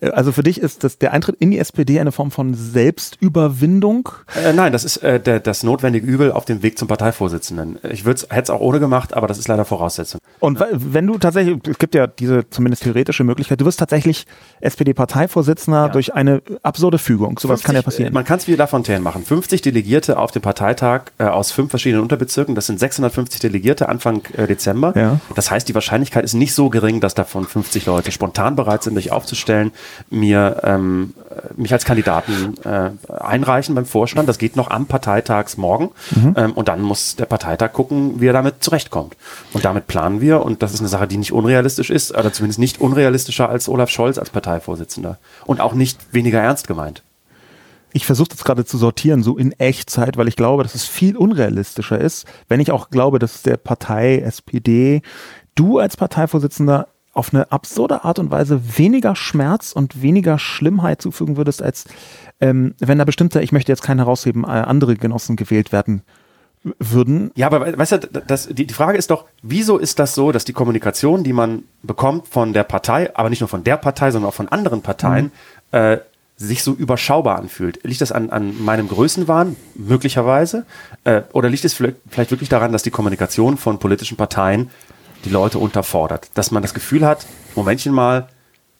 Also für dich ist das der Eintritt in die SPD eine Form von Selbstüberwindung? Äh, nein, das ist äh, der, das notwendige Übel auf dem Weg zum Parteivorsitzenden. Ich hätte es auch ohne gemacht, aber das ist leider Voraussetzung. Und wenn du tatsächlich, es gibt ja diese zumindest theoretische Möglichkeit, du wirst tatsächlich SPD-Parteivorsitzender ja. durch eine absurde Fügung. Sowas 50, kann ja passieren. Man kann es wie Lafontaine machen. 50 Delegierte auf dem Parteitag äh, aus fünf verschiedenen Unterbezirken, das sind 650 Delegierte Anfang äh, Dezember. Ja. Das heißt, die Wahrscheinlichkeit ist nicht so gering, dass davon 50 Leute spontan bereit sind, sich aufzustellen, mir ähm, mich als Kandidaten äh, einreichen beim Vorstand. Das geht noch am Parteitagsmorgen. Mhm. Ähm, und dann muss der Parteitag gucken, wie er damit zurechtkommt. Und damit planen wir, und das ist eine Sache, die nicht unrealistisch ist, oder zumindest nicht unrealistischer als Olaf Scholz als Parteivorsitzender. Und auch nicht weniger ernst gemeint. Ich versuche das gerade zu sortieren, so in Echtzeit, weil ich glaube, dass es viel unrealistischer ist, wenn ich auch glaube, dass der Partei SPD, du als Parteivorsitzender auf eine absurde Art und Weise weniger Schmerz und weniger Schlimmheit zufügen würdest, als ähm, wenn da bestimmte, ich möchte jetzt keinen herausheben, äh, andere Genossen gewählt werden würden. Ja, aber weißt du, das, die, die Frage ist doch, wieso ist das so, dass die Kommunikation, die man bekommt von der Partei, aber nicht nur von der Partei, sondern auch von anderen Parteien, mhm. äh, sich so überschaubar anfühlt. Liegt das an, an meinem Größenwahn? Möglicherweise. Äh, oder liegt es vielleicht, vielleicht wirklich daran, dass die Kommunikation von politischen Parteien die Leute unterfordert? Dass man das Gefühl hat, Momentchen mal,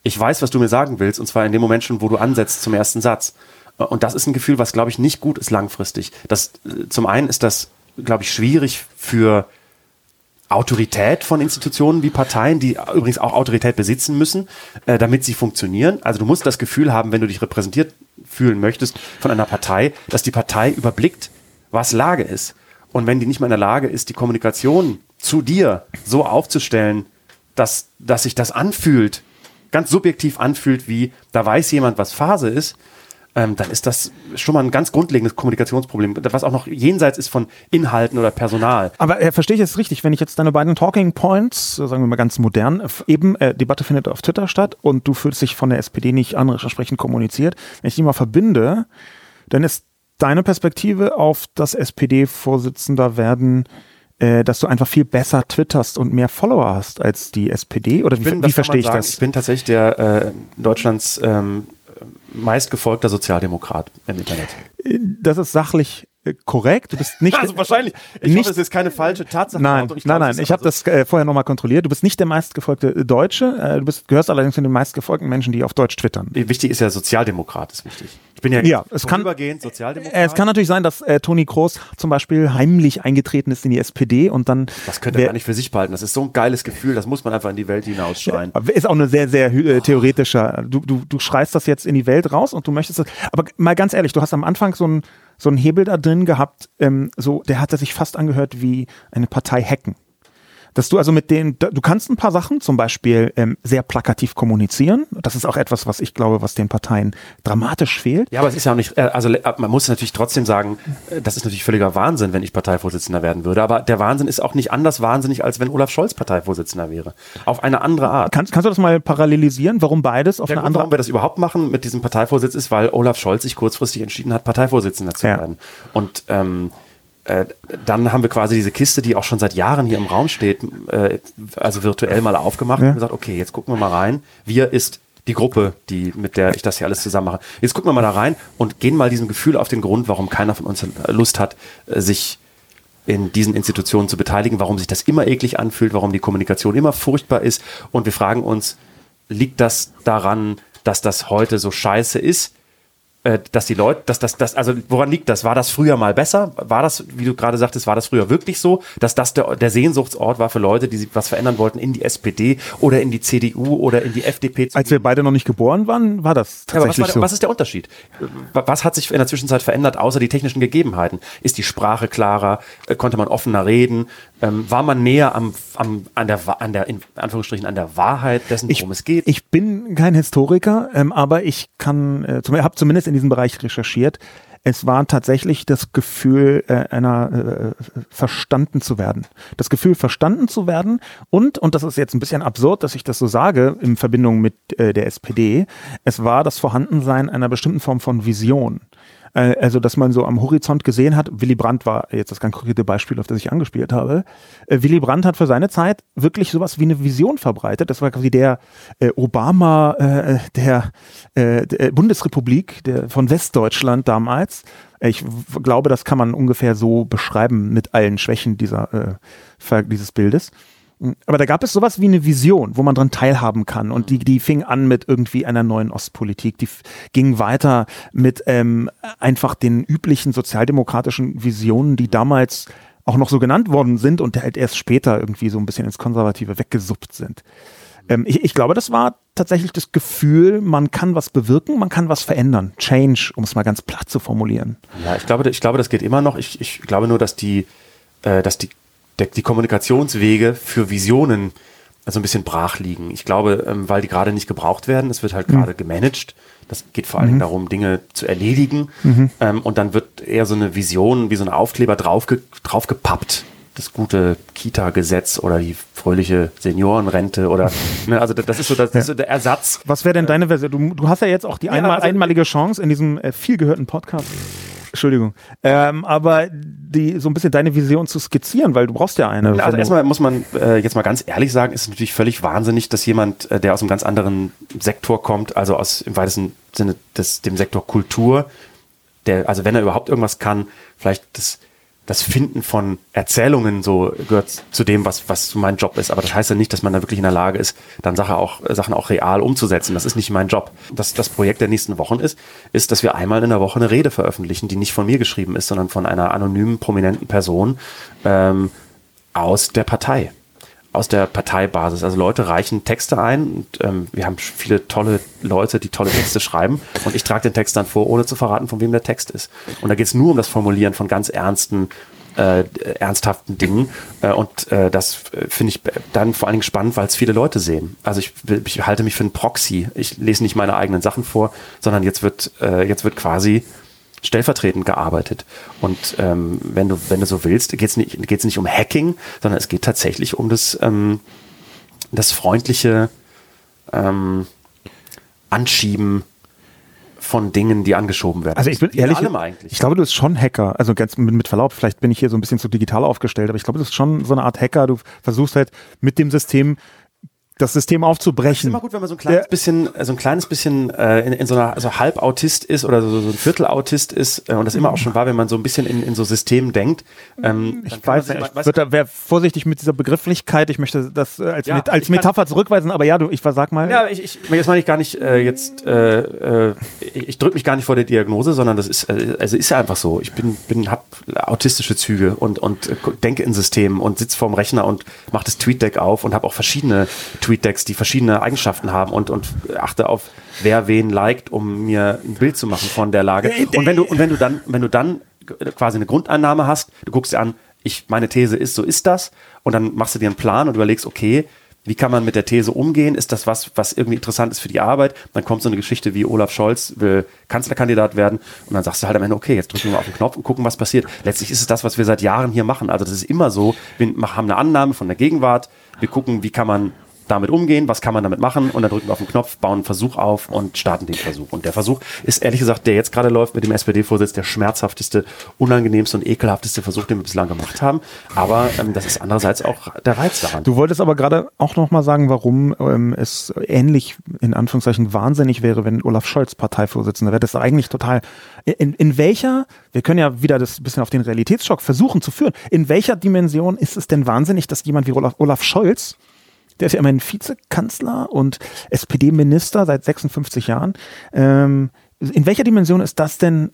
ich weiß, was du mir sagen willst, und zwar in dem Moment schon, wo du ansetzt zum ersten Satz. Äh, und das ist ein Gefühl, was, glaube ich, nicht gut ist langfristig. Das, äh, zum einen ist das, glaube ich, schwierig für Autorität von Institutionen wie Parteien, die übrigens auch Autorität besitzen müssen, äh, damit sie funktionieren. Also du musst das Gefühl haben, wenn du dich repräsentiert fühlen möchtest von einer Partei, dass die Partei überblickt, was Lage ist. Und wenn die nicht mehr in der Lage ist, die Kommunikation zu dir so aufzustellen, dass, dass sich das anfühlt, ganz subjektiv anfühlt, wie da weiß jemand, was Phase ist, ähm, dann ist das schon mal ein ganz grundlegendes Kommunikationsproblem, was auch noch jenseits ist von Inhalten oder Personal. Aber äh, verstehe ich jetzt richtig, wenn ich jetzt deine beiden Talking Points, sagen wir mal ganz modern, eben äh, Debatte findet auf Twitter statt und du fühlst dich von der SPD nicht an, entsprechend kommuniziert, wenn ich die mal verbinde, dann ist deine Perspektive auf das SPD-Vorsitzender werden äh, dass du einfach viel besser twitterst und mehr Follower hast als die SPD? Oder wie, bin, wie verstehe ich sagen, das? Ich bin tatsächlich der äh, Deutschlands ähm, meistgefolgter Sozialdemokrat im Internet. Das ist sachlich äh, korrekt. Du bist nicht. Also wahrscheinlich. Ich nicht, hoffe, es ist keine falsche Tatsache. Nein, nein, nein. Ich habe das äh, vorher nochmal kontrolliert. Du bist nicht der meistgefolgte Deutsche. Äh, du bist, gehörst allerdings zu den meistgefolgten Menschen, die auf Deutsch twittern. Wichtig ist ja Sozialdemokrat, ist wichtig bin ja, ja es kann, übergehend Sozialdemokrat. Es kann natürlich sein, dass äh, Toni Kroos zum Beispiel heimlich eingetreten ist in die SPD und dann. Das könnte er gar nicht für sich behalten. Das ist so ein geiles Gefühl, das muss man einfach in die Welt hinausschreien. Ist auch eine sehr, sehr äh, theoretischer. Du, du, du schreist das jetzt in die Welt raus und du möchtest das. Aber mal ganz ehrlich, du hast am Anfang so ein so einen Hebel da drin gehabt, ähm, so, der hatte sich fast angehört wie eine Partei hacken dass du also mit denen, du kannst ein paar Sachen, zum Beispiel ähm, sehr plakativ kommunizieren. Das ist auch etwas, was ich glaube, was den Parteien dramatisch fehlt. Ja, aber es ist ja auch nicht, äh, also äh, man muss natürlich trotzdem sagen, äh, das ist natürlich völliger Wahnsinn, wenn ich Parteivorsitzender werden würde. Aber der Wahnsinn ist auch nicht anders wahnsinnig, als wenn Olaf Scholz Parteivorsitzender wäre. Auf eine andere Art. Kannst, kannst du das mal parallelisieren, warum beides auf Der eine Grund, andere Warum wir das überhaupt machen mit diesem Parteivorsitz ist, weil Olaf Scholz sich kurzfristig entschieden hat, Parteivorsitzender zu Ja. werden. Und ähm, äh, dann haben wir quasi diese Kiste, die auch schon seit Jahren hier im Raum steht, äh, also virtuell mal aufgemacht Ja. und gesagt, okay, jetzt gucken wir mal rein. Wir ist die Gruppe, die, mit der ich das hier alles zusammen mache. Jetzt gucken wir mal da rein und gehen mal diesem Gefühl auf den Grund, warum keiner von uns Lust hat, äh, sich in diesen Institutionen zu beteiligen, warum sich das immer eklig anfühlt, warum die Kommunikation immer furchtbar ist. Und wir fragen uns, liegt das daran, dass das heute so scheiße ist? Äh, dass die Leute, dass das, das, also woran liegt das? War das früher mal besser? War das, wie du gerade sagtest, war das früher wirklich so, dass das der, der Sehnsuchtsort war für Leute, die sich was verändern wollten in die SPD oder in die CDU oder in die FDP? Als wir beide noch nicht geboren waren, war das ja, aber was, tatsächlich war, so. was ist der Unterschied? Was hat sich in der Zwischenzeit verändert, außer die technischen Gegebenheiten? Ist die Sprache klarer? Äh, Konnte man offener reden? Ähm, war man näher am, am, an, der, an der, in Anführungsstrichen, an der Wahrheit dessen, ich, worum es geht? ich bin kein Historiker, ähm, aber ich kann, äh, habe zumindest in diesem Bereich recherchiert. Es war tatsächlich das Gefühl, äh, einer äh, verstanden zu werden. Das Gefühl, verstanden zu werden und, und das ist jetzt ein bisschen absurd, dass ich das so sage, in Verbindung mit äh, der SPD, es war das Vorhandensein einer bestimmten Form von Vision. Äh, Also, dass man so am Horizont gesehen hat, Willy Brandt war jetzt das ganz konkrete Beispiel, auf das ich angespielt habe. Äh, Willy Brandt hat für seine Zeit wirklich sowas wie eine Vision verbreitet. Das war quasi der äh, Obama äh, der, äh, der Bundesrepublik der, von Westdeutschland damals. Äh, Ich glaube, das kann man ungefähr so beschreiben mit allen Schwächen dieser, äh, dieses Bildes. Aber da gab es sowas wie eine Vision, wo man dran teilhaben kann. Und die, die fing an mit irgendwie einer neuen Ostpolitik. Die ging weiter mit ähm, einfach den üblichen sozialdemokratischen Visionen, die damals auch noch so genannt worden sind und halt erst später irgendwie so ein bisschen ins Konservative weggesuppt sind. Ähm, ich, ich glaube, das war tatsächlich das Gefühl, man kann was bewirken, man kann was verändern. Change, um es mal ganz platt zu formulieren. Ja, ich glaube, ich glaube, das geht immer noch. Ich, ich glaube nur, dass die, äh, dass die, der, die Kommunikationswege für Visionen so ein bisschen brach liegen. Ich glaube, ähm, weil die gerade nicht gebraucht werden, es wird halt gerade gemanagt. Das geht vor allen Dingen darum, Dinge zu erledigen. Ähm, und dann wird eher so eine Vision, wie so ein Aufkleber draufge draufgepappt. Das gute Kita-Gesetz oder die fröhliche Seniorenrente oder, ne, also das ist so, das ist so der Ersatz. Was wäre denn deine Version? Du, du hast ja jetzt auch die einmal, also- einmalige Chance in diesem äh, viel gehörten Podcast. Entschuldigung. Ähm, aber die, so ein bisschen deine Vision zu skizzieren, weil du brauchst ja eine. Also erstmal muss man äh, jetzt mal ganz ehrlich sagen, ist natürlich völlig wahnsinnig, dass jemand, äh, der aus einem ganz anderen Sektor kommt, also aus im weitesten Sinne des, dem Sektor Kultur, der, also wenn er überhaupt irgendwas kann, vielleicht das, das Finden von Erzählungen so gehört zu dem, was, was mein Job ist. Aber das heißt ja nicht, dass man da wirklich in der Lage ist, dann Sache auch, Sachen auch real umzusetzen. Das ist nicht mein Job. Das, das Projekt der nächsten Wochen ist, ist, dass wir einmal in der Woche eine Rede veröffentlichen, die nicht von mir geschrieben ist, sondern von einer anonymen, prominenten Person ähm, aus der Partei aus der Parteibasis. Also Leute reichen Texte ein und ähm, wir haben viele tolle Leute, die tolle Texte schreiben und ich trage den Text dann vor, ohne zu verraten, von wem der Text ist. Und da geht es nur um das Formulieren von ganz ernsten, äh, ernsthaften Dingen äh, und äh, das äh, finde ich dann vor allen Dingen spannend, weil es viele Leute sehen. Also ich, ich halte mich für einen Proxy. Ich lese nicht meine eigenen Sachen vor, sondern jetzt wird, äh, jetzt wird quasi stellvertretend gearbeitet. Und ähm, wenn du, wenn du so willst, geht es nicht, geht's nicht um Hacking, sondern es geht tatsächlich um das, ähm, das freundliche ähm, Anschieben von Dingen, die angeschoben werden. Also ich bin ehrlich, ich glaube, du bist schon Hacker. Also ganz mit, mit Verlaub, vielleicht bin ich hier so ein bisschen zu digital aufgestellt, aber ich glaube, du bist schon so eine Art Hacker. Du versuchst halt mit dem System das System aufzubrechen. Es ist immer gut, wenn man so ein kleines bisschen, so ein kleines bisschen äh, in, in so einer so halb Autist ist oder so, so ein Viertel Autist ist äh, und das immer auch schon war, wenn man so ein bisschen in, in so Systemen denkt. Ähm, ich weiß ich würde wäre vorsichtig mit dieser Begrifflichkeit. Ich möchte das äh, als, ja, mit, als Metapher kann, zurückweisen, aber ja, du, ich sag mal. Ja, ich, ich jetzt meine ich gar nicht äh, jetzt, äh, äh, ich drücke mich gar nicht vor der Diagnose, sondern das ist, äh, also ist ja einfach so. Ich bin, bin, hab autistische Züge und und äh, denke in Systemen und sitze vorm Rechner und mache das TweetDeck auf und habe auch verschiedene TweetDecks, die verschiedene Eigenschaften haben und, und achte auf, wer wen liked, um mir ein Bild zu machen von der Lage. Und wenn du, und wenn du dann, wenn du dann quasi eine Grundannahme hast, du guckst dir an, ich, meine These ist, so ist das, und dann machst du dir einen Plan und überlegst, okay, wie kann man mit der These umgehen? Ist das was, was irgendwie interessant ist für die Arbeit? Dann kommt so eine Geschichte wie Olaf Scholz will Kanzlerkandidat werden und dann sagst du halt am Ende, okay, jetzt drücken wir mal auf den Knopf und gucken, was passiert. Letztlich ist es das, was wir seit Jahren hier machen. Also das ist immer so, wir haben eine Annahme von der Gegenwart, wir gucken, wie kann man damit umgehen, was kann man damit machen und dann drücken wir auf den Knopf, bauen einen Versuch auf und starten den Versuch. Und der Versuch ist ehrlich gesagt, der jetzt gerade läuft mit dem SPD-Vorsitz, der schmerzhafteste, unangenehmste und ekelhafteste Versuch, den wir bislang gemacht haben. Aber ähm, das ist andererseits auch der Reiz daran. Du wolltest aber gerade auch nochmal sagen, warum ähm, es ähnlich in Anführungszeichen wahnsinnig wäre, wenn Olaf Scholz Parteivorsitzender wäre. Das ist eigentlich total in, in welcher, wir können ja wieder das bisschen auf den Realitätsschock versuchen zu führen, in welcher Dimension ist es denn wahnsinnig, dass jemand wie Olaf, Olaf Scholz der ist ja immerhin Vizekanzler und SPD-Minister seit 56 Jahren. Ähm, in welcher Dimension ist das denn,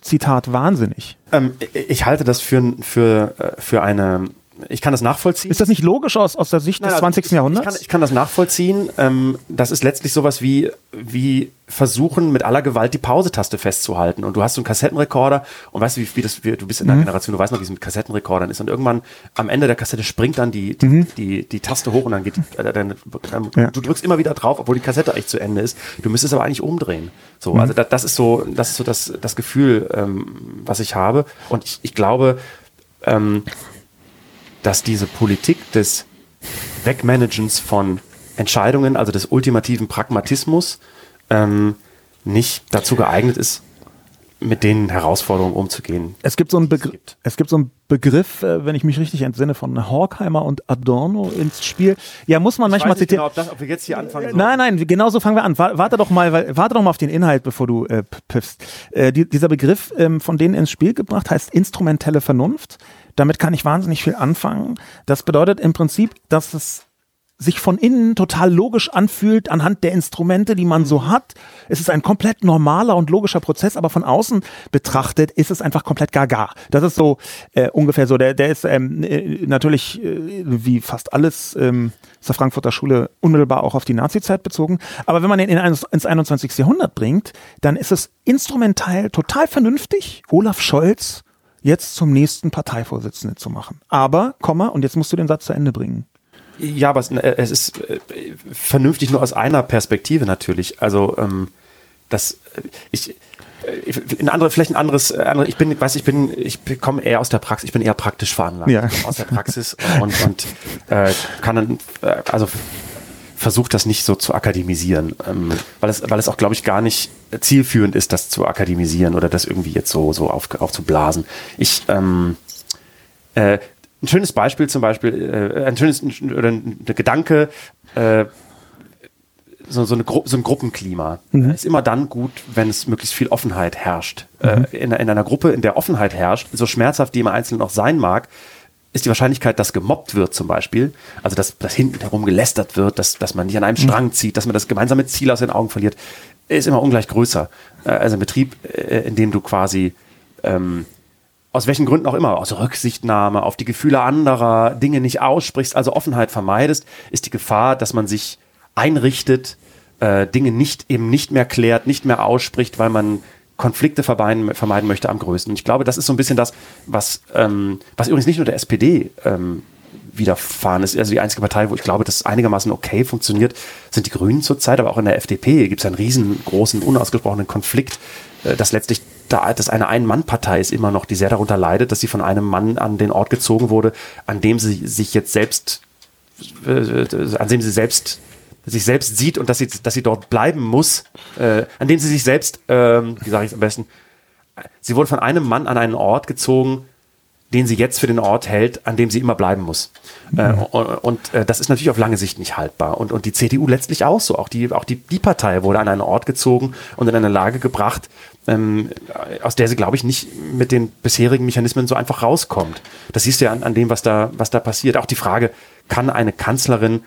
Zitat, wahnsinnig? Ähm, ich halte das für, für, äh, für eine ich kann das nachvollziehen. Ist das nicht logisch aus, aus der Sicht Nein, des 20. Also Jahrhunderts? Ich kann, ich kann das nachvollziehen. Ähm, das ist letztlich sowas wie, wie versuchen, mit aller Gewalt die Pause-Taste festzuhalten. Und du hast so einen Kassettenrekorder und weißt du, wie, wie das, wie, du bist in der mhm. Generation, du weißt noch, wie es mit Kassettenrekordern ist. Und irgendwann am Ende der Kassette springt dann die, die, mhm. die, die, Taste hoch und dann geht, äh, dann, dann, ja. du drückst immer wieder drauf, obwohl die Kassette echt zu Ende ist. Du müsstest aber eigentlich umdrehen. So, mhm. also das, das ist so, das ist so das, das Gefühl, ähm, was ich habe. Und ich, ich glaube, ähm, dass diese Politik des Wegmanagens von Entscheidungen, also des ultimativen Pragmatismus, ähm, nicht dazu geeignet ist, mit den Herausforderungen umzugehen. Es gibt so einen, Begr. Es gibt so einen Begriff, äh, wenn ich mich richtig entsinne, von Horkheimer und Adorno ins Spiel. Ja, muss man ich manchmal zitieren. Genau, ob, das, ob wir jetzt hier anfangen sollen. Nein, nein, genau so fangen wir an. Warte doch mal, weil, warte doch mal auf den Inhalt, bevor du äh, piffst. Äh, die, dieser Begriff ähm, von denen ins Spiel gebracht heißt instrumentelle Vernunft. Damit kann ich wahnsinnig viel anfangen. Das bedeutet im Prinzip, dass es sich von innen total logisch anfühlt anhand der Instrumente, die man so hat. Es ist ein komplett normaler und logischer Prozess, aber von außen betrachtet ist es einfach komplett gaga. Das ist so äh, ungefähr so. Der, der ist ähm, äh, natürlich äh, wie fast alles ähm, der Frankfurter Schule unmittelbar auch auf die Nazi-Zeit bezogen. Aber wenn man ihn in, ins 21. Jahrhundert bringt, dann ist es instrumental total vernünftig. Olaf Scholz jetzt zum nächsten Parteivorsitzenden zu machen. Aber, Komma, und jetzt musst du den Satz zu Ende bringen. Ja, aber es, äh, es ist äh, vernünftig nur aus einer Perspektive natürlich. Also ähm, das äh, ich ein andere, vielleicht ein anderes, andere, ich bin, weiß ich bin, ich komme eher aus der Praxis, ich bin eher praktisch veranlagt, ja. aus der Praxis und, und äh, kann dann, also versucht das nicht so zu akademisieren, ähm, weil es, weil es auch, glaube ich, gar nicht zielführend ist, das zu akademisieren oder das irgendwie jetzt so, so auf, aufzublasen. Ich, ähm, äh, ein schönes Beispiel zum Beispiel, äh, ein schönes oder ein, ein Gedanke, äh, so, so, eine Gru so ein Gruppenklima mhm. ist immer dann gut, wenn es möglichst viel Offenheit herrscht. Äh, mhm. Äh, in, in einer Gruppe, in der Offenheit herrscht, so schmerzhaft die im Einzelnen auch sein mag, ist die Wahrscheinlichkeit, dass gemobbt wird zum Beispiel, also dass, dass hinten herum gelästert wird, dass, dass man nicht an einem mhm. Strang zieht, dass man das gemeinsame Ziel aus den Augen verliert, ist immer ungleich größer. Also ein Betrieb, äh, in dem du quasi ähm, aus welchen Gründen auch immer, aus Rücksichtnahme auf die Gefühle anderer, Dinge nicht aussprichst, also Offenheit vermeidest, ist die Gefahr, dass man sich einrichtet, äh, Dinge nicht eben nicht mehr klärt, nicht mehr ausspricht, weil man Konflikte vermeiden, vermeiden möchte am größten. Und ich glaube, das ist so ein bisschen das, was, ähm, was übrigens nicht nur der SPD ähm, widerfahren ist. Also die einzige Partei, wo ich glaube, dass es einigermaßen okay funktioniert, sind die Grünen zurzeit, aber auch in der FDP gibt es einen riesengroßen, unausgesprochenen Konflikt, äh, dass letztlich da, dass eine Ein-Mann-Partei ist immer noch, die sehr darunter leidet, dass sie von einem Mann an den Ort gezogen wurde, an dem sie sich jetzt selbst, äh, an dem sie selbst sich selbst sieht und dass sie, dass sie dort bleiben muss, äh, an dem sie sich selbst, ähm, wie sage ich es am besten, sie wurde von einem Mann an einen Ort gezogen, den sie jetzt für den Ort hält, an dem sie immer bleiben muss. Mhm. Äh, und, und äh, das ist natürlich auf lange Sicht nicht haltbar. Und, und die CDU letztlich auch so. Auch die, auch die, die Partei wurde an einen Ort gezogen und in eine Lage gebracht, ähm, aus der sie, glaube ich, nicht mit den bisherigen Mechanismen so einfach rauskommt. Das siehst du ja an, an dem, was da, was da passiert. Auch die Frage, kann eine Kanzlerin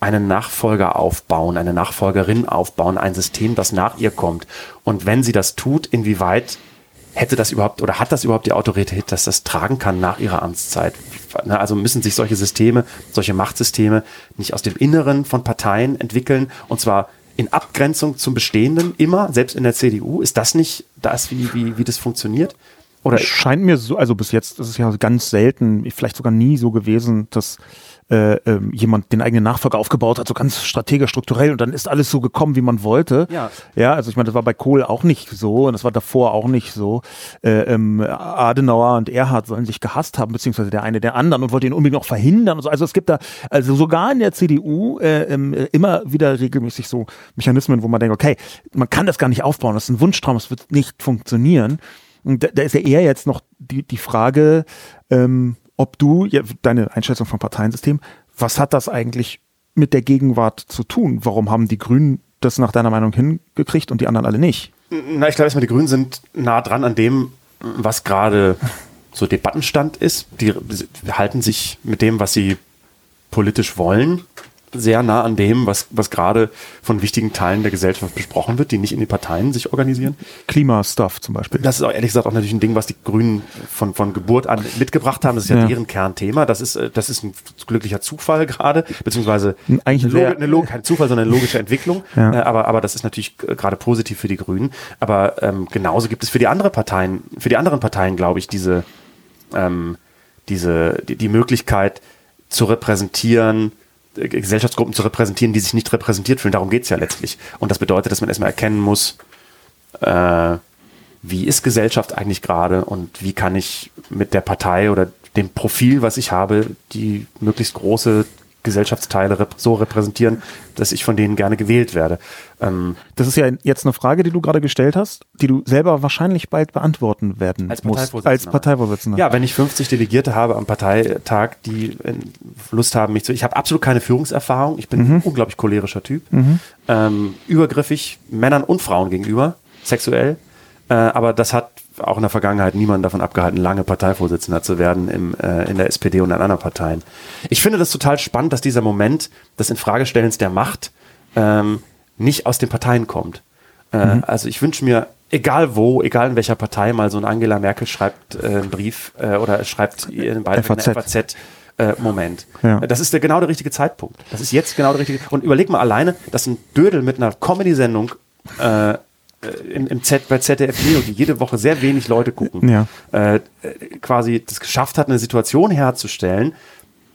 einen Nachfolger aufbauen, eine Nachfolgerin aufbauen, ein System, das nach ihr kommt. Und wenn sie das tut, inwieweit hätte das überhaupt oder hat das überhaupt die Autorität, dass das tragen kann nach ihrer Amtszeit? Also müssen sich solche Systeme, solche Machtsysteme nicht aus dem Inneren von Parteien entwickeln und zwar in Abgrenzung zum Bestehenden immer, selbst in der CDU. Ist das nicht das, wie, wie, wie das funktioniert? Oder scheint mir so, also bis jetzt ist es ja ganz selten, vielleicht sogar nie so gewesen, dass äh, äh, jemand den eigenen Nachfolger aufgebaut hat, so ganz strategisch, strukturell und dann ist alles so gekommen, wie man wollte. Ja, ja also ich meine, das war bei Kohl auch nicht so und das war davor auch nicht so. Äh, ähm, Adenauer und Erhard sollen sich gehasst haben, beziehungsweise der eine der anderen und wollte ihn unbedingt noch verhindern und so. Also es gibt da, also sogar in der CDU äh, ähm, immer wieder regelmäßig so Mechanismen, wo man denkt, okay, man kann das gar nicht aufbauen, das ist ein Wunschtraum, das wird nicht funktionieren. Und da, da ist ja eher jetzt noch die, die Frage, ähm, ob du, ja, deine Einschätzung vom Parteiensystem, was hat das eigentlich mit der Gegenwart zu tun? Warum haben die Grünen das nach deiner Meinung hingekriegt und die anderen alle nicht? Na, ich glaube erstmal, die Grünen sind nah dran an dem, was gerade so Debattenstand ist. Die halten sich mit dem, was sie politisch wollen, sehr nah an dem, was, was gerade von wichtigen Teilen der Gesellschaft besprochen wird, die nicht in den Parteien sich organisieren. Klimastuff zum Beispiel. Das ist auch ehrlich gesagt auch natürlich ein Ding, was die Grünen von, von Geburt an mitgebracht haben. Das ist ja, ja. deren Kernthema. Das ist, äh, das ist ein glücklicher Zufall gerade, beziehungsweise Eigentlich eine, eine Log kein Zufall, sondern eine logische Entwicklung. Ja. Äh, aber, aber das ist natürlich gerade positiv für die Grünen. Aber ähm, genauso gibt es für die anderen Parteien, für die anderen Parteien, glaube ich, diese, ähm, diese, die, die Möglichkeit zu repräsentieren, Gesellschaftsgruppen zu repräsentieren, die sich nicht repräsentiert fühlen. Darum geht es ja letztlich. Und das bedeutet, dass man erstmal erkennen muss, äh, wie ist Gesellschaft eigentlich gerade und wie kann ich mit der Partei oder dem Profil, was ich habe, die möglichst große Gesellschaftsteile rep so repräsentieren, dass ich von denen gerne gewählt werde. Ähm, das ist ja jetzt eine Frage, die du gerade gestellt hast, die du selber wahrscheinlich bald beantworten werden als musst. Parteivorsitzender. Als Parteivorsitzender. Ja, wenn ich 50 Delegierte habe am Parteitag, die äh, Lust haben, mich zu. Ich habe absolut keine Führungserfahrung. Ich bin mhm. ein unglaublich cholerischer Typ. Mhm. Ähm, übergriffig Männern und Frauen gegenüber, sexuell. Äh, aber das hat auch in der Vergangenheit niemanden davon abgehalten, lange Parteivorsitzender zu werden im, äh, in der SPD und in anderen Parteien. Ich finde das total spannend, dass dieser Moment des Infragestellens der Macht ähm, nicht aus den Parteien kommt. Äh, mhm. Also ich wünsche mir, egal wo, egal in welcher Partei, mal so ein Angela Merkel schreibt äh, einen Brief äh, oder schreibt ihren Beitrag in der FAZ. Äh, Moment. Ja. Das ist der, genau der richtige Zeitpunkt. Das ist jetzt genau der richtige. Und überleg mal alleine, dass ein Dödel mit einer Comedy-Sendung äh, im, im Z, bei ZDF Neo, die jede Woche sehr wenig Leute gucken, ja. äh, quasi das geschafft hat, eine Situation herzustellen,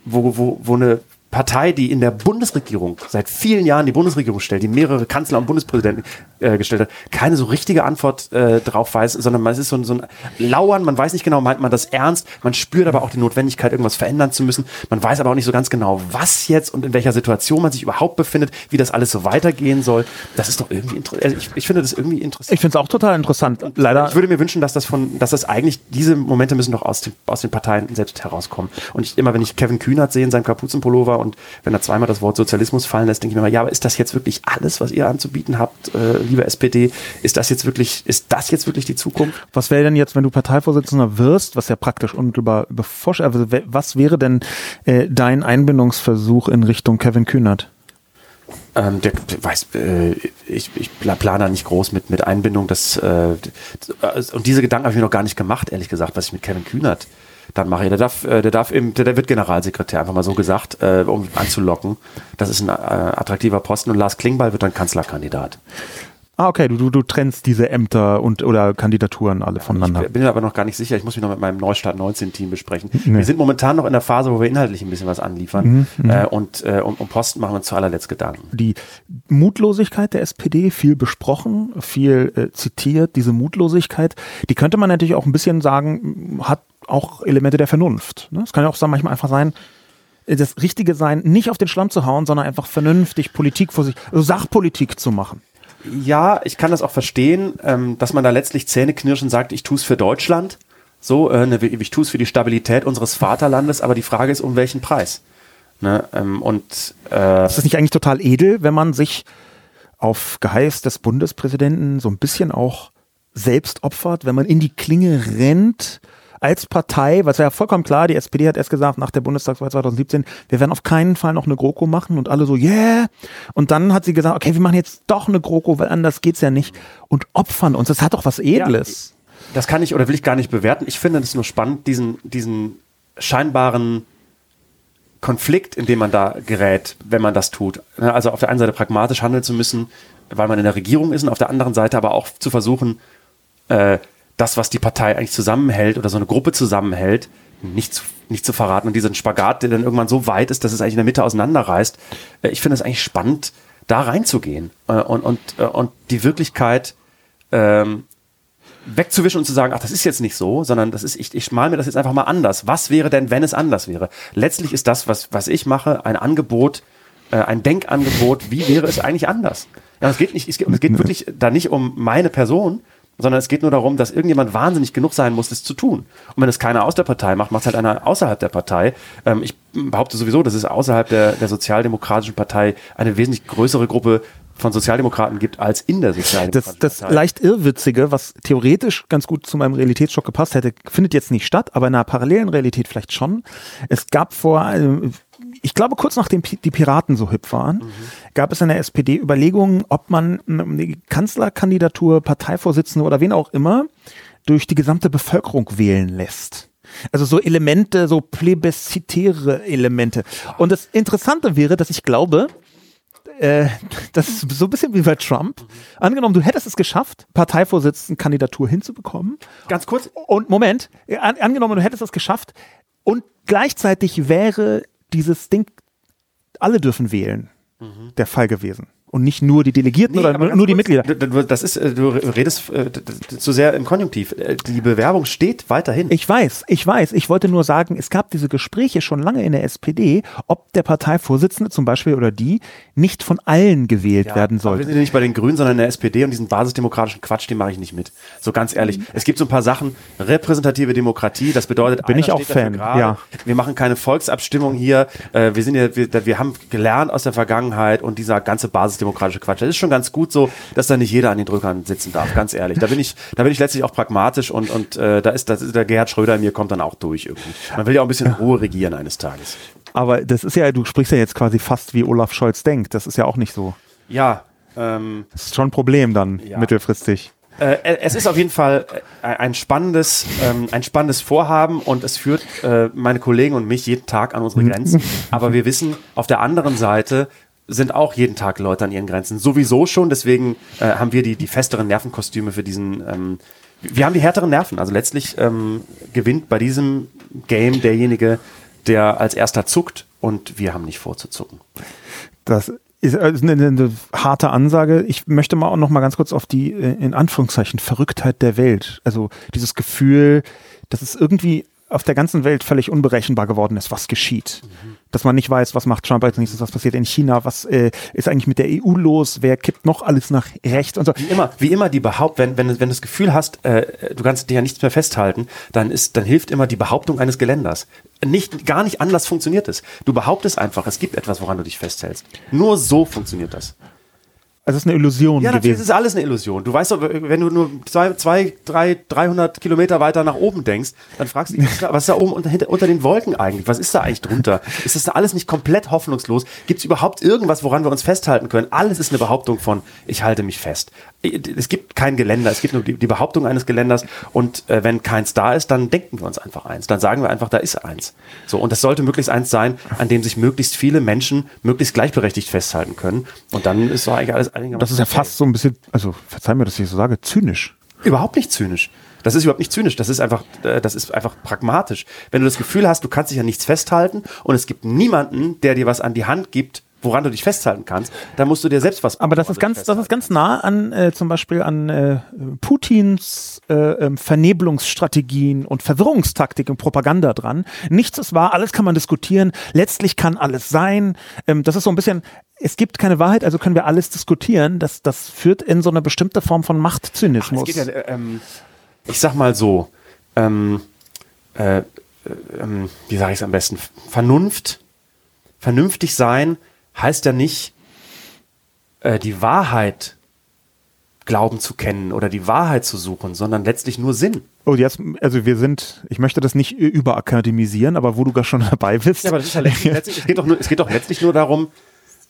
wo, wo, wo eine Partei, die in der Bundesregierung seit vielen Jahren die Bundesregierung stellt, die mehrere Kanzler und Bundespräsidenten äh, gestellt hat, keine so richtige Antwort äh, drauf weiß, sondern man ist so, so ein Lauern, man weiß nicht genau, meint man das ernst, man spürt aber auch die Notwendigkeit, irgendwas verändern zu müssen, man weiß aber auch nicht so ganz genau, was jetzt und in welcher Situation man sich überhaupt befindet, wie das alles so weitergehen soll. Das ist doch irgendwie interessant. Also ich, ich finde das irgendwie interessant. Ich finde es auch total interessant. Leider. Ich würde mir wünschen, dass das von, dass das eigentlich, diese Momente müssen doch aus, den, aus den Parteien selbst herauskommen. Und ich, immer wenn ich Kevin Kühnert sehe in seinem Kapuzenpullover und wenn er zweimal das Wort Sozialismus fallen lässt, denke ich mir mal, ja, aber ist das jetzt wirklich alles, was ihr anzubieten habt, äh, liebe SPD? Ist das jetzt wirklich, ist das jetzt wirklich die Zukunft? Was wäre denn jetzt, wenn du Parteivorsitzender wirst, was ja praktisch unmittelbar beforscht, also was wäre denn äh, dein Einbindungsversuch in Richtung Kevin Kühnert? Ähm, der, weiß, äh, ich, ich plane da nicht groß mit, mit Einbindung. Das, äh, und diese Gedanken habe ich mir noch gar nicht gemacht, ehrlich gesagt, was ich mit Kevin Kühnert dann mache ich. Der darf, äh, der darf im, der, wird Generalsekretär, einfach mal so gesagt, äh, um anzulocken. Das ist ein äh, attraktiver Posten und Lars Klingbeil wird dann Kanzlerkandidat. Ah, okay, du, du, du trennst diese Ämter und oder Kandidaturen alle voneinander. Ich bin mir aber noch gar nicht sicher. Ich muss mich noch mit meinem Neustart 19-Team besprechen. Nee. Wir sind momentan noch in der Phase, wo wir inhaltlich ein bisschen was anliefern. Mhm, mhm, äh, und äh, um, um Posten machen wir uns zu allerletzt Gedanken. Die Mutlosigkeit der SPD, viel besprochen, viel äh, zitiert, diese Mutlosigkeit, die könnte man natürlich auch ein bisschen sagen, hat auch Elemente der Vernunft. Ne? Es kann ja auch manchmal einfach sein, das Richtige sein, nicht auf den Schlamm zu hauen, sondern einfach vernünftig Politik vor sich, also Sachpolitik zu machen. Ja, ich kann das auch verstehen, ähm, dass man da letztlich zähneknirschen sagt, ich tue es für Deutschland. So, äh, ne, ich tue es für die Stabilität unseres Vaterlandes, aber die Frage ist, um welchen Preis? Ne? Ähm, und äh, ist das nicht eigentlich total edel, wenn man sich auf Geheiß des Bundespräsidenten so ein bisschen auch selbst opfert, wenn man in die Klinge rennt als Partei, was ja vollkommen klar, die SPD hat erst gesagt nach der Bundestagswahl 2017, wir werden auf keinen Fall noch eine GroKo machen und alle so, yeah. Und dann hat sie gesagt, okay, wir machen jetzt doch eine GroKo, weil anders geht's ja nicht und opfern uns. Das hat doch was Edles. Ja, das kann ich oder will ich gar nicht bewerten. Ich finde es nur spannend, diesen, diesen scheinbaren Konflikt, in dem man da gerät, wenn man das tut. Also auf der einen Seite pragmatisch handeln zu müssen, weil man in der Regierung ist und auf der anderen Seite aber auch zu versuchen, äh, das, was die Partei eigentlich zusammenhält oder so eine Gruppe zusammenhält, nicht zu, nicht zu verraten und diesen Spagat, der dann irgendwann so weit ist, dass es eigentlich in der Mitte auseinanderreißt. Äh, ich finde es eigentlich spannend, da reinzugehen äh, und, und, äh, und die Wirklichkeit ähm, wegzuwischen und zu sagen, ach, das ist jetzt nicht so, sondern das ist, ich, ich mal mir das jetzt einfach mal anders. Was wäre denn, wenn es anders wäre? Letztlich ist das, was, was ich mache, ein Angebot, ein Denkangebot, wie wäre es eigentlich anders? Ja, es geht nicht, es geht, es geht wirklich da nicht um meine Person, sondern es geht nur darum, dass irgendjemand wahnsinnig genug sein muss, das zu tun. Und wenn es keiner aus der Partei macht, macht es halt einer außerhalb der Partei. Ähm, ich behaupte sowieso, dass es außerhalb der, der sozialdemokratischen Partei eine wesentlich größere Gruppe von Sozialdemokraten gibt als in der Sozialdemokratischen das, das leicht irrwitzige, was theoretisch ganz gut zu meinem Realitätsschock gepasst hätte, findet jetzt nicht statt, aber in einer parallelen Realität vielleicht schon. Es gab vor, äh, ich glaube kurz nachdem die Piraten so hip waren, mhm. gab es in der SPD Überlegungen, ob man eine Kanzlerkandidatur, Parteivorsitzende oder wen auch immer durch die gesamte Bevölkerung wählen lässt. Also so Elemente, so plebiszitäre Elemente. Und das Interessante wäre, dass ich glaube, äh, das ist so ein bisschen wie bei Trump. Angenommen, du hättest es geschafft, Parteivorsitzendenkandidatur hinzubekommen. Ganz kurz. Und Moment, an, angenommen, du hättest es geschafft und gleichzeitig wäre dieses Ding, alle dürfen wählen, mhm. der Fall gewesen und nicht nur die Delegierten nee, oder nur die kurz, Mitglieder. Das ist, äh, du redest äh, zu sehr im Konjunktiv. Äh, die Bewerbung steht weiterhin. Ich weiß, ich weiß. Ich wollte nur sagen, es gab diese Gespräche schon lange in der SPD, ob der Parteivorsitzende zum Beispiel oder die nicht von allen gewählt ja, werden soll. Wir sind nicht bei den Grünen, sondern in der SPD und diesen basisdemokratischen Quatsch, den mache ich nicht mit. So ganz ehrlich. Mhm. Es gibt so ein paar Sachen. Repräsentative Demokratie, das bedeutet, bin ich auch Fan. Ja. Wir machen keine Volksabstimmung hier. Wir sind ja, wir, wir haben gelernt aus der Vergangenheit und dieser ganze Basis demokratische Quatsch. Das ist schon ganz gut so, dass da nicht jeder an den Drückern sitzen darf, ganz ehrlich. Da bin ich, da bin ich letztlich auch pragmatisch und, und äh, da ist, das ist der Gerhard Schröder in mir kommt dann auch durch irgendwie. Man will ja auch ein bisschen in Ruhe regieren eines Tages. Aber das ist ja, du sprichst ja jetzt quasi fast wie Olaf Scholz denkt. Das ist ja auch nicht so. Ja. Ähm, das ist schon ein Problem dann ja. mittelfristig. Äh, es ist auf jeden Fall äh, ein spannendes, ähm, ein spannendes Vorhaben und es führt äh, meine Kollegen und mich jeden Tag an unsere Grenzen. Aber wir wissen auf der anderen Seite, sind auch jeden Tag Leute an ihren Grenzen. Sowieso schon, deswegen äh, haben wir die, die festeren Nervenkostüme für diesen. Ähm, wir haben die härteren Nerven. Also letztlich ähm, gewinnt bei diesem Game derjenige, der als erster zuckt und wir haben nicht vorzuzucken. Das ist eine, eine harte Ansage. Ich möchte mal auch noch mal ganz kurz auf die äh, in Anführungszeichen Verrücktheit der Welt. Also dieses Gefühl, dass es irgendwie auf der ganzen Welt völlig unberechenbar geworden ist, was geschieht. Mhm. Dass man nicht weiß, was macht Trump als nächstes, was passiert in China, was äh, ist eigentlich mit der EU los, wer kippt noch alles nach rechts und so. Wie immer, wie immer die Behaupt, wenn, wenn, wenn du das Gefühl hast, äh, du kannst dir ja nichts mehr festhalten, dann ist, dann hilft immer die Behauptung eines Geländers. Nicht, gar nicht anders funktioniert es. Du behauptest einfach, es gibt etwas, woran du dich festhältst. Nur so funktioniert das. Also es ist eine Illusion ja, gewesen. Das ist alles eine Illusion. Du weißt doch, wenn du nur zwei, zwei, drei, 300 Kilometer weiter nach oben denkst, dann fragst du dich, was ist da oben unter, hinter, unter den Wolken eigentlich? Was ist da eigentlich drunter? Ist das da alles nicht komplett hoffnungslos? Gibt es überhaupt irgendwas, woran wir uns festhalten können? Alles ist eine Behauptung von, ich halte mich fest es gibt kein Geländer, es gibt nur die, die Behauptung eines Geländers und äh, wenn keins da ist, dann denken wir uns einfach eins. Dann sagen wir einfach, da ist eins. So, und das sollte möglichst eins sein, an dem sich möglichst viele Menschen möglichst gleichberechtigt festhalten können. Und dann ist doch eigentlich alles einigermaßen. Das ist ja fast so ein bisschen, also verzeih mir, dass ich so sage, zynisch. Überhaupt nicht zynisch. Das ist überhaupt nicht zynisch, das ist einfach, äh, das ist einfach pragmatisch. Wenn du das Gefühl hast, du kannst dich an nichts festhalten und es gibt niemanden, der dir was an die Hand gibt, woran du dich festhalten kannst, dann musst du dir selbst was. Aber das ist ganz, das ist ganz nah an äh, zum Beispiel an äh, Putins äh, ähm, Vernebelungsstrategien und Verwirrungstaktik und Propaganda dran. Nichts ist wahr, alles kann man diskutieren. Letztlich kann alles sein. Ähm, das ist so ein bisschen. Es gibt keine Wahrheit, also können wir alles diskutieren. Das, das führt in so eine bestimmte Form von Machtzynismus. Ach, ja, ähm, ich sag mal so. Ähm, äh, äh, ähm, wie sage ich es am besten, Vernunft, vernünftig sein heißt ja nicht, äh, die Wahrheit glauben zu kennen oder die Wahrheit zu suchen, sondern letztlich nur Sinn. Oh, jetzt, also wir sind, ich möchte das nicht überakademisieren, aber wo du gar schon dabei bist. Ja, aber das ist ja letztlich, letztlich, es, geht doch nur, es geht doch letztlich nur darum,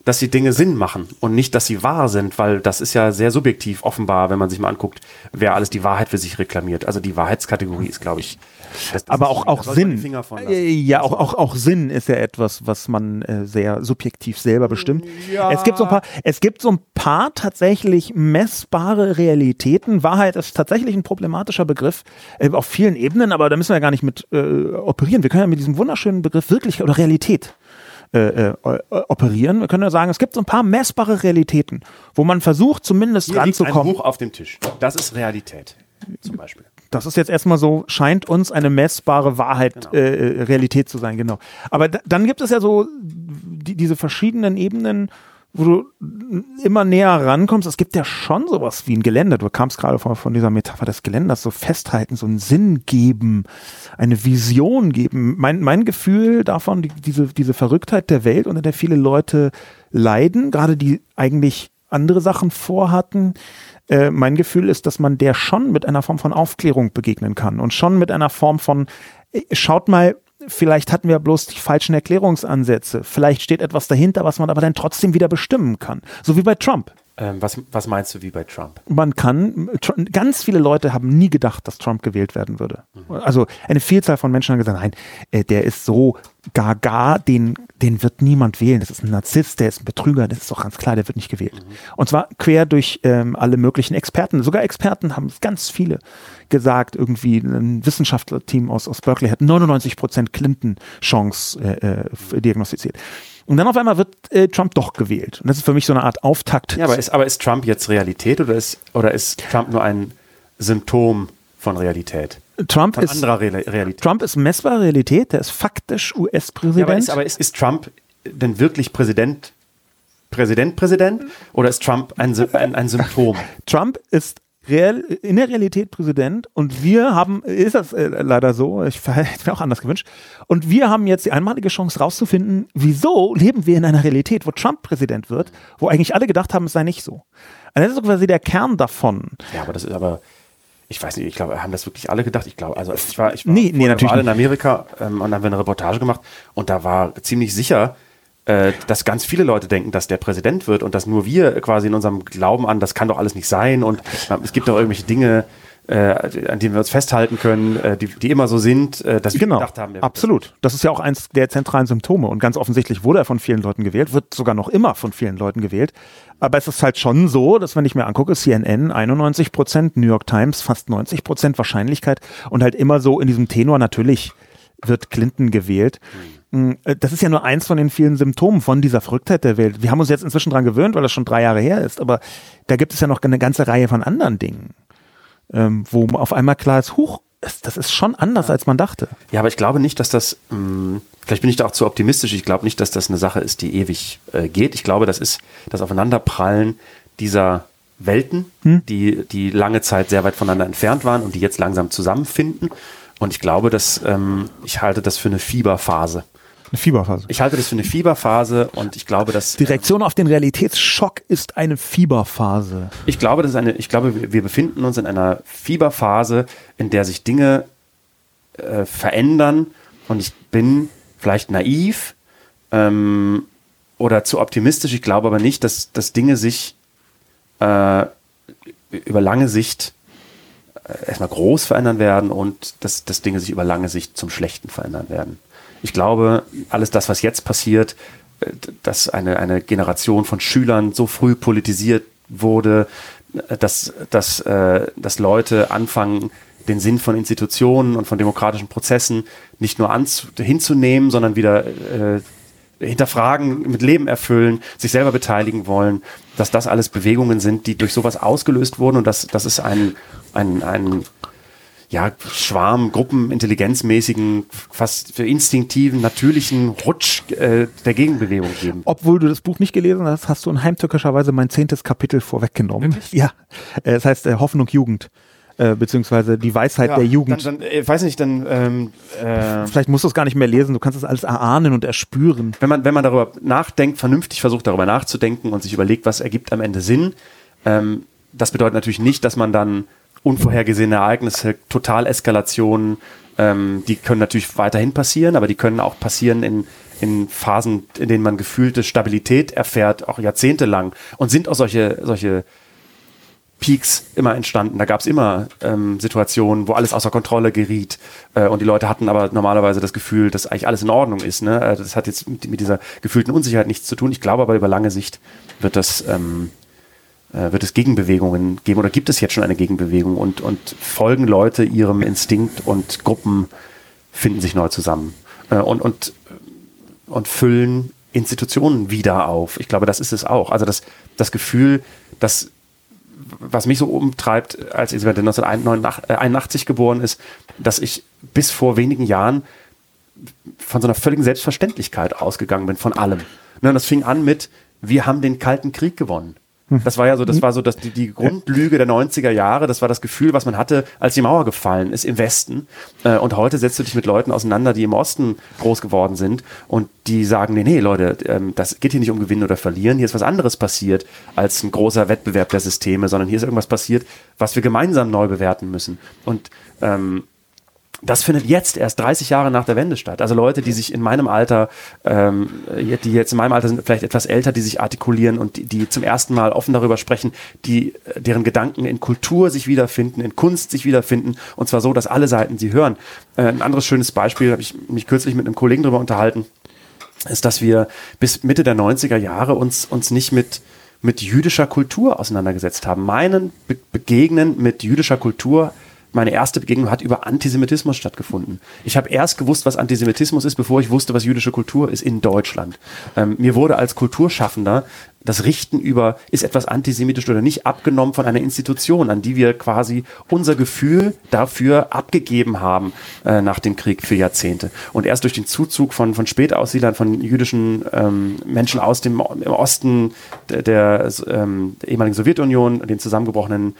dass die Dinge Sinn machen und nicht, dass sie wahr sind, weil das ist ja sehr subjektiv offenbar, wenn man sich mal anguckt, wer alles die Wahrheit für sich reklamiert. Also die Wahrheitskategorie ist, glaube ich, das, das aber auch, auch Sinn. Ja, auch, auch, auch Sinn ist ja etwas, was man äh, sehr subjektiv selber bestimmt. Ja. Es gibt so ein paar, es gibt so ein paar tatsächlich messbare Realitäten. Wahrheit ist tatsächlich ein problematischer Begriff äh, auf vielen Ebenen, aber da müssen wir ja gar nicht mit äh, operieren. Wir können ja mit diesem wunderschönen Begriff wirklich oder Realität äh, äh, operieren. Wir können ja sagen, es gibt so ein paar messbare Realitäten, wo man versucht, zumindest Hier ranzukommen. Liegt ein Buch auf dem Tisch. Das ist Realität, zum Beispiel. Das ist jetzt erstmal so, scheint uns eine messbare Wahrheit, genau. äh, äh Realität zu sein, genau. Aber dann gibt es ja so die, diese verschiedenen Ebenen, wo du immer näher rankommst. Es gibt ja schon sowas wie ein Geländer. Du kamst gerade von, von dieser Metapher des Geländers, so festhalten, so einen Sinn geben, eine Vision geben. Mein, mein Gefühl davon, die, diese, diese Verrücktheit der Welt, unter der viele Leute leiden, gerade die eigentlich andere Sachen vorhatten, äh, mein Gefühl ist, dass man der schon mit einer Form von Aufklärung begegnen kann und schon mit einer Form von, äh, schaut mal, vielleicht hatten wir bloß die falschen Erklärungsansätze. Vielleicht steht etwas dahinter, was man aber dann trotzdem wieder bestimmen kann. So wie bei Trump. Ähm, was, was meinst du wie bei Trump? Man kann, ganz viele Leute haben nie gedacht, dass Trump gewählt werden würde. Mhm. Also eine Vielzahl von Menschen haben gesagt, nein, äh, der ist so gaga, den, den wird niemand wählen. Das ist ein Narzisst, der ist ein Betrüger, das ist doch ganz klar, der wird nicht gewählt. Mhm. Und zwar quer durch ähm, alle möglichen Experten. Sogar Experten haben ganz viele gesagt, irgendwie ein Wissenschaftlerteam aus, aus Berkeley hat 99 Prozent Clinton-Chance äh, äh, diagnostiziert. Und dann auf einmal wird äh, Trump doch gewählt. Und das ist für mich so eine Art Auftakt. Ja, aber ist, aber ist Trump jetzt Realität oder ist, oder ist Trump nur ein Symptom von Realität? Trump von ist, anderer Re Realität. Trump ist messbare Realität, der ist faktisch US-Präsident. Ja, aber, ist, aber ist, ist Trump denn wirklich Präsident Präsident, Präsident? Oder ist Trump ein, ein, ein Symptom? Trump ist real, in der Realität Präsident und wir haben, ist das äh, leider so, ich hätte mir auch anders gewünscht, und wir haben jetzt die einmalige Chance rauszufinden, wieso leben wir in einer Realität, wo Trump Präsident wird, wo eigentlich alle gedacht haben, es sei nicht so. Also das ist quasi der Kern davon. Ja, aber das ist aber, ich weiß nicht, ich glaube, haben das wirklich alle gedacht? Ich glaube, also ich war, ich war, nee, nee, natürlich in Amerika ähm, und dann haben wir eine Reportage gemacht und da war ziemlich sicher, dass ganz viele Leute denken, dass der Präsident wird und dass nur wir quasi in unserem Glauben an, das kann doch alles nicht sein und es gibt doch irgendwelche Dinge, äh, an denen wir uns festhalten können, äh, die, die immer so sind, äh, dass genau, wir gedacht haben. Absolut. Das ist ja auch eins der zentralen Symptome und ganz offensichtlich wurde er von vielen Leuten gewählt, wird sogar noch immer von vielen Leuten gewählt. Aber es ist halt schon so, dass wenn ich mir angucke, CNN 91 Prozent, New York Times fast 90 Prozent Wahrscheinlichkeit und halt immer so in diesem Tenor natürlich wird Clinton gewählt. Mhm. Hm, äh, das ist ja nur eins von den vielen Symptomen von dieser Verrücktheit der Welt. Wir haben uns jetzt inzwischen daran gewöhnt, weil das schon drei Jahre her ist, aber da gibt es ja noch eine ganze Reihe von anderen Dingen, ähm, wo auf einmal klar ist, huch, das ist schon anders, als man dachte. Ja, aber ich glaube nicht, dass das, mh, hm, vielleicht bin ich da auch zu optimistisch, ich glaube nicht, dass das eine Sache ist, die ewig äh, geht. Ich glaube, das ist das Aufeinanderprallen dieser Welten, hm? die, die lange Zeit sehr weit voneinander entfernt waren und die jetzt langsam zusammenfinden. Und ich glaube, dass ähm, ich halte das für eine Fieberphase. Eine Fieberphase. Ich halte das für eine Fieberphase und ich glaube, dass. Die Reaktion auf den Realitätsschock ist eine Fieberphase. Ich glaube, das ist eine, ich glaube, wir befinden uns in einer Fieberphase, in der sich Dinge äh, verändern und ich bin vielleicht naiv ähm, oder zu optimistisch. Ich glaube aber nicht, dass, dass Dinge sich äh, über lange Sicht äh, erstmal groß verändern werden und dass, dass Dinge sich über lange Sicht zum Schlechten verändern werden ich glaube, alles das, was jetzt passiert, äh, dass eine, eine Generation von Schülern so früh politisiert wurde, äh, dass, dass, äh, dass Leute anfangen, den Sinn von Institutionen und von demokratischen Prozessen nicht nur hinzunehmen, sondern wieder äh, hinterfragen, mit Leben erfüllen, sich selber beteiligen wollen, dass das alles Bewegungen sind, die durch sowas ausgelöst wurden. Und dass das ist ein, ein, ein ja, Schwarm, Gruppen, intelligenzmäßigen, fast für instinktiven, natürlichen Rutsch äh, der Gegenbewegung geben. Obwohl du das Buch nicht gelesen hast, hast du in heimtückischerweise mein zehntes Kapitel vorweggenommen. Wirklich? Ja, äh, es heißt äh, Hoffnung Jugend. äh, beziehungsweise die Weisheit Ja, der Jugend. Dann, dann, äh, weiß nicht, dann ähm, äh, Vielleicht musst du es gar nicht mehr lesen, du kannst es alles erahnen und erspüren. wenn man, wenn man darüber nachdenkt, vernünftig versucht darüber nachzudenken und sich überlegt, was ergibt am Ende Sinn, ähm, das bedeutet natürlich nicht, dass man dann unvorhergesehene Ereignisse, Totaleskalationen, ähm, die können natürlich weiterhin passieren, aber die können auch passieren in, in Phasen, in denen man gefühlte Stabilität erfährt, auch jahrzehntelang. Und sind auch solche, solche Peaks immer entstanden. Da gab es immer ähm, Situationen, wo alles außer Kontrolle geriet äh, und die Leute hatten aber normalerweise das Gefühl, dass eigentlich alles in Ordnung ist. Ne? Äh, Das hat jetzt mit, mit dieser gefühlten Unsicherheit nichts zu tun. Ich glaube aber über lange Sicht wird das ähm, äh, wird es Gegenbewegungen geben oder gibt es jetzt schon eine Gegenbewegung und, und folgen Leute ihrem Instinkt und Gruppen finden sich neu zusammen äh, und, und, und füllen Institutionen wieder auf. Ich glaube, das ist es auch. Also das, das Gefühl, dass was mich so umtreibt, als Elisabeth 1981 geboren ist, dass ich bis vor wenigen Jahren von so einer völligen Selbstverständlichkeit ausgegangen bin, von allem. Ne, und das fing an mit, wir haben den Kalten Krieg gewonnen. Das war ja so, das war so das, die, die Grundlüge der 90er Jahre. Das war das Gefühl, was man hatte, als die Mauer gefallen ist im Westen. Äh, Und heute setzt du dich mit Leuten auseinander, die im Osten groß geworden sind und die sagen, nee, nee, Leute, ähm, das geht hier nicht um Gewinnen oder Verlieren. Hier ist was anderes passiert als ein großer Wettbewerb der Systeme, sondern hier ist irgendwas passiert, was wir gemeinsam neu bewerten müssen. Und ähm, das findet jetzt erst 30 Jahre nach der Wende statt. Also Leute, die sich in meinem Alter, ähm, die jetzt in meinem Alter sind, vielleicht etwas älter, die sich artikulieren und die, die zum ersten Mal offen darüber sprechen, die deren Gedanken in Kultur sich wiederfinden, in Kunst sich wiederfinden und zwar so, dass alle Seiten sie hören. Äh, ein anderes schönes Beispiel, habe ich mich kürzlich mit einem Kollegen darüber unterhalten, ist, dass wir bis Mitte der 90er Jahre uns, uns nicht mit, mit jüdischer Kultur auseinandergesetzt haben. Meinen Be Begegnen mit jüdischer Kultur meine erste Begegnung hat über Antisemitismus stattgefunden. Ich habe erst gewusst, was Antisemitismus ist, bevor ich wusste, was jüdische Kultur ist in Deutschland. Ähm, mir wurde als Kulturschaffender das Richten über, ist etwas antisemitisch oder nicht, abgenommen von einer Institution, an die wir quasi unser Gefühl dafür abgegeben haben äh, nach dem Krieg für Jahrzehnte. Und erst durch den Zuzug von, von Spätaussiedlern, von jüdischen ähm, Menschen aus dem im Osten der, der, ähm, der ehemaligen Sowjetunion, den zusammengebrochenen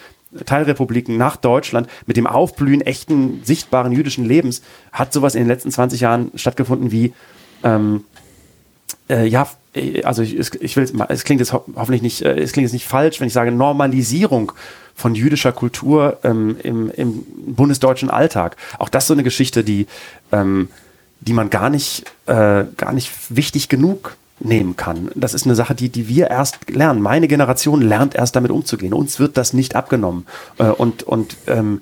Teilrepubliken nach Deutschland mit dem Aufblühen echten, sichtbaren jüdischen Lebens hat sowas in den letzten 20 Jahren stattgefunden wie, ähm, äh, ja, äh, also ich, ich will es klingt jetzt ho hoffentlich nicht, äh, es klingt jetzt nicht falsch, wenn ich sage Normalisierung von jüdischer Kultur ähm, im, im bundesdeutschen Alltag. Auch das so eine Geschichte, die, ähm, die man gar nicht, äh, gar nicht wichtig genug nehmen kann. Das ist eine Sache, die, die wir erst lernen. Meine Generation lernt erst damit umzugehen. Uns wird das nicht abgenommen. Äh, und und ähm,